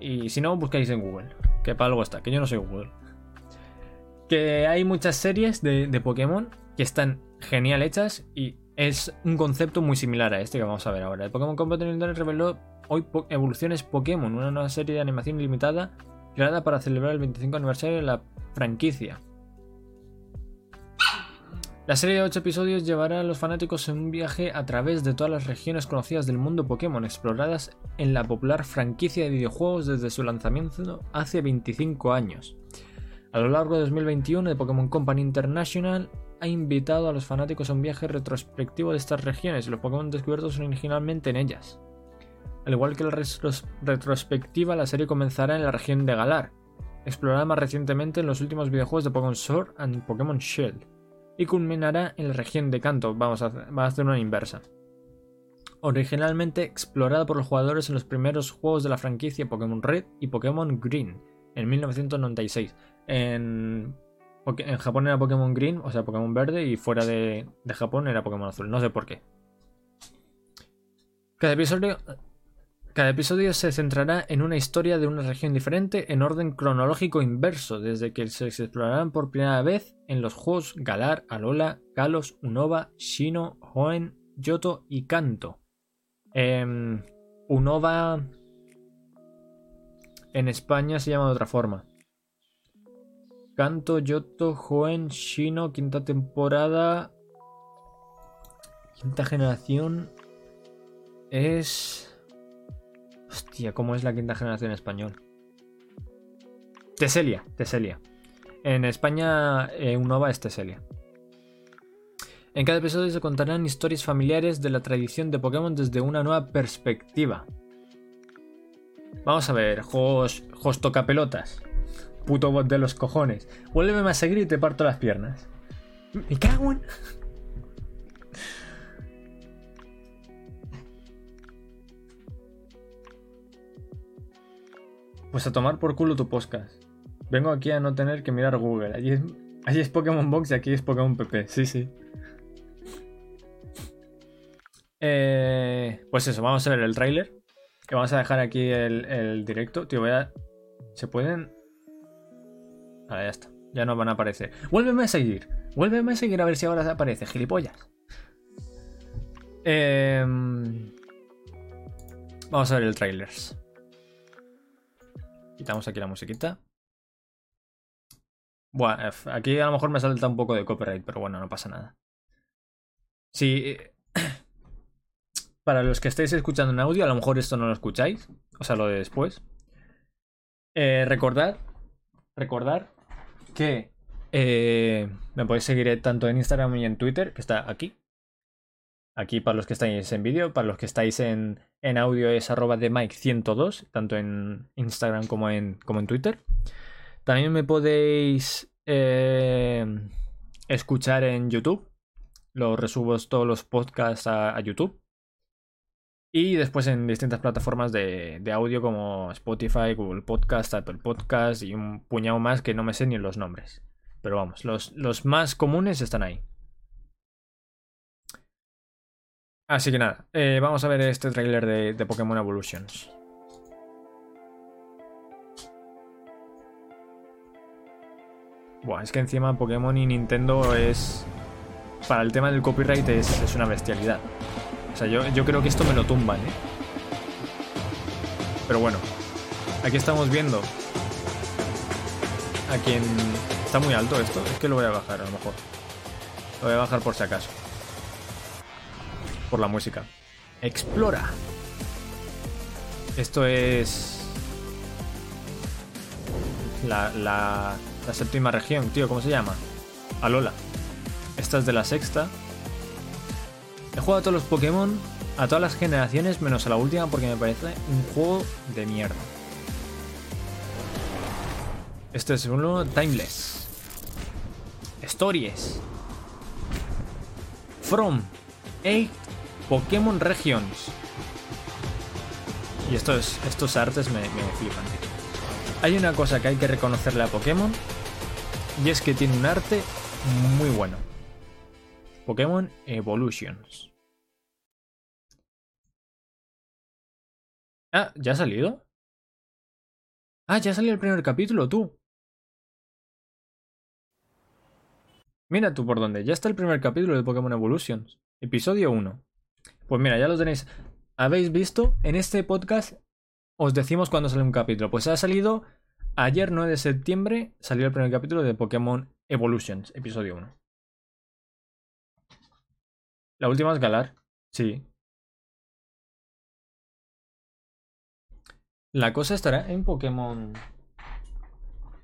[SPEAKER 1] Y si no, buscáis en Google. Que para algo está, que yo no soy Google. Que hay muchas series de, de Pokémon que están genial hechas y es un concepto muy similar a este que vamos a ver ahora. El Pokémon Internet reveló hoy Evoluciones Pokémon, una nueva serie de animación limitada creada para celebrar el 25 aniversario de la franquicia. La serie de 8 episodios llevará a los fanáticos en un viaje a través de todas las regiones conocidas del mundo Pokémon exploradas en la popular franquicia de videojuegos desde su lanzamiento hace 25 años. A lo largo de 2021, The Pokémon Company International ha invitado a los fanáticos a un viaje retrospectivo de estas regiones y los Pokémon descubiertos originalmente en ellas. Al igual que la retrospectiva, la serie comenzará en la región de Galar, explorada más recientemente en los últimos videojuegos de Pokémon Sword y Pokémon Shield, y culminará en la región de Kanto, vamos a hacer, a hacer una inversa. Originalmente explorada por los jugadores en los primeros juegos de la franquicia Pokémon Red y Pokémon Green en 1996. En en Japón era Pokémon Green, o sea, Pokémon verde, y fuera de, Japón era Pokémon azul. No sé por qué. Cada episodio, cada episodio se centrará en una historia de una región diferente en orden cronológico inverso, desde que se explorarán por primera vez en los juegos Galar, Alola, Galos, Unova, Shino, Hoenn, Yoto y Kanto. Em, Unova en España se llama de otra forma. Kanto, Yoto, Joen, Shino, quinta temporada. Quinta generación. Es. Hostia, ¿cómo es la quinta generación en español? Teselia, Teselia. En España, eh, un Nova es Teselia. En cada episodio se contarán historias familiares de la tradición de Pokémon desde una nueva perspectiva. Vamos a ver, juegos, juegos tocapelotas. Puto bot de los cojones. Vuélveme a seguir y te parto las piernas. Me cago en... Pues a tomar por culo tu podcast. Vengo aquí a no tener que mirar Google. Allí es, Pokémon Box y aquí es Pokémon PP. Sí, sí. Eh, pues eso, vamos a ver el tráiler. Que vamos a dejar aquí el, directo. Tío, voy a... ¿Se pueden Ahora ya está. Ya no van a aparecer. Vuélveme a seguir. Vuélveme a seguir a ver si ahora aparece, gilipollas. Em, vamos a ver el trailer. Quitamos aquí la musiquita. Bueno, aquí a lo mejor me salta un poco de copyright, pero bueno, no pasa nada. Sí. Para los que estéis escuchando en audio, a lo mejor esto no lo escucháis. O sea, lo de después. Eh, recordad recordar que eh, me podéis seguir tanto en Instagram y en Twitter, que está aquí. Aquí para los que estáis en vídeo, para los que estáis en, en audio es arroba de Mike102, tanto en Instagram como en, como en Twitter. También me podéis eh, escuchar en YouTube. Los resubo todos los podcasts a, YouTube. Y después en distintas plataformas de, de, audio como Spotify, Google Podcast, Apple Podcast y un puñado más que no me sé ni los nombres. Pero vamos, los, los más comunes están ahí. Así que nada, eh, vamos a ver este tráiler de, Pokémon Evolutions. Buah, es que encima Pokémon y Nintendo es... Para el tema del copyright es, es una bestialidad. O sea, yo, yo, creo que esto me lo tumban, ¿eh? Pero bueno, aquí estamos viendo a quien... Está muy alto esto, es que lo voy a bajar a lo mejor. Lo voy a bajar por si acaso por la música. Explora. Esto es... La, la, la séptima región, tío, ¿cómo se llama? Alola. Esta es de la sexta. He jugado a todos los Pokémon, a todas las generaciones, menos a la última, porque me parece un juego de mierda. Este es uno Timeless. Stories. From 8 Pokémon Regions. Y estos, artes me, me. Hay una cosa que hay que reconocerle a Pokémon. Y es que tiene un arte muy bueno. Pokémon Evolutions. Ah, ¿ya ha salido? Ah, ya salió el primer capítulo, tú. Mira tú por dónde. Ya está el primer capítulo de Pokémon Evolutions. Episodio 1. Pues mira, ya lo tenéis. ¿Habéis visto? En este podcast os decimos cuándo sale un capítulo. Pues ha salido ayer 9 de septiembre, salió el primer capítulo de Pokémon Evolutions, episodio 1. La última es Galar. Sí. La cosa estará en Pokémon...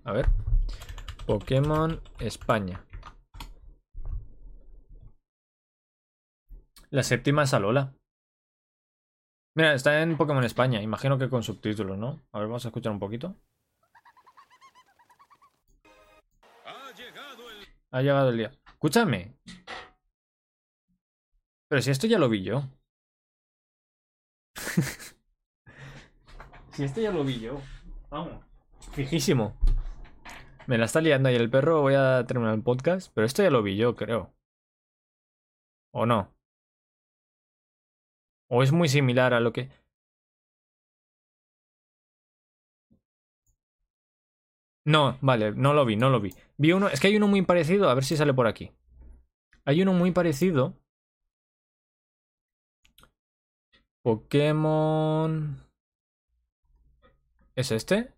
[SPEAKER 1] A ver. Pokémon España. La séptima es Alola. Mira, está en Pokémon España. Imagino que con subtítulos, ¿no? A ver, vamos a escuchar un poquito. Ha llegado el, día. Escúchame. Pero si esto ya lo vi yo. si esto ya lo vi yo. Vamos. Fijísimo. Me la está liando ahí el perro. Voy a terminar el podcast. Pero esto ya lo vi yo, creo. ¿O no? ¿O es muy similar a lo que... No, vale, no lo vi, no lo vi. Vi uno, es que hay uno muy parecido, a ver si sale por aquí. Hay uno muy parecido. Pokémon... ¿Es este?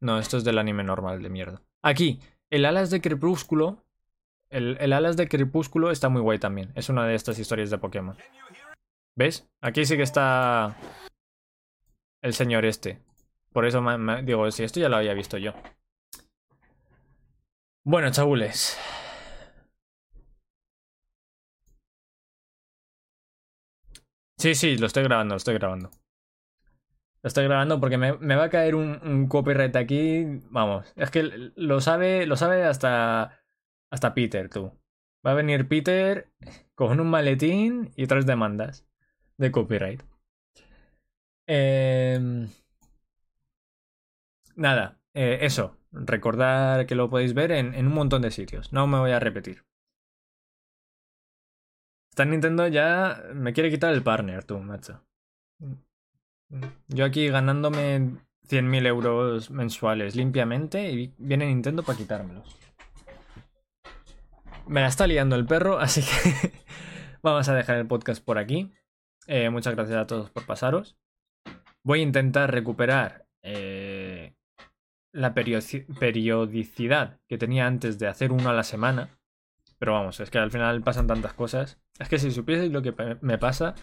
[SPEAKER 1] No, esto es del anime normal de mierda. Aquí, el alas de crepúsculo el, Alas de Crepúsculo está muy guay también. Es una de estas historias de Pokémon. ¿Ves? Aquí sí que está el señor este. Por eso me, digo, si esto ya lo había visto yo. Bueno, chabules. Sí, sí, lo estoy grabando, lo estoy grabando. Lo estoy grabando porque me, va a caer un, un, copyright aquí. Vamos, es que lo sabe, lo sabe hasta hasta Peter, tú. Va a venir Peter con un maletín y tres demandas de copyright. Em, nada, eh, eso. Recordar que lo podéis ver en, un montón de sitios. No me voy a repetir. Está Nintendo ya me quiere quitar el partner, tú, macho. Yo aquí ganándome 100.000 euros mensuales limpiamente y viene Nintendo para quitármelos. Me la está liando el perro, así que vamos a dejar el podcast por aquí. Eh, muchas gracias a todos por pasaros. Voy a intentar recuperar eh, la periodicidad que tenía antes de hacer uno a la semana. Pero vamos, es que al final pasan tantas cosas. Es que si supieseis lo que me pasa,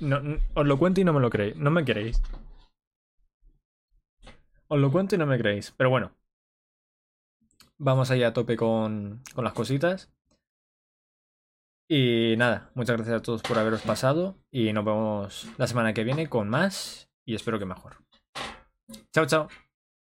[SPEAKER 1] no, os lo cuento y no me lo creéis. No me queréis. Os lo cuento y no me creéis. Pero bueno. Vamos allá a tope con, con las cositas. Y nada, muchas gracias a todos por haberos pasado. Y nos vemos la semana que viene con más. Y espero que mejor. Chao, chao.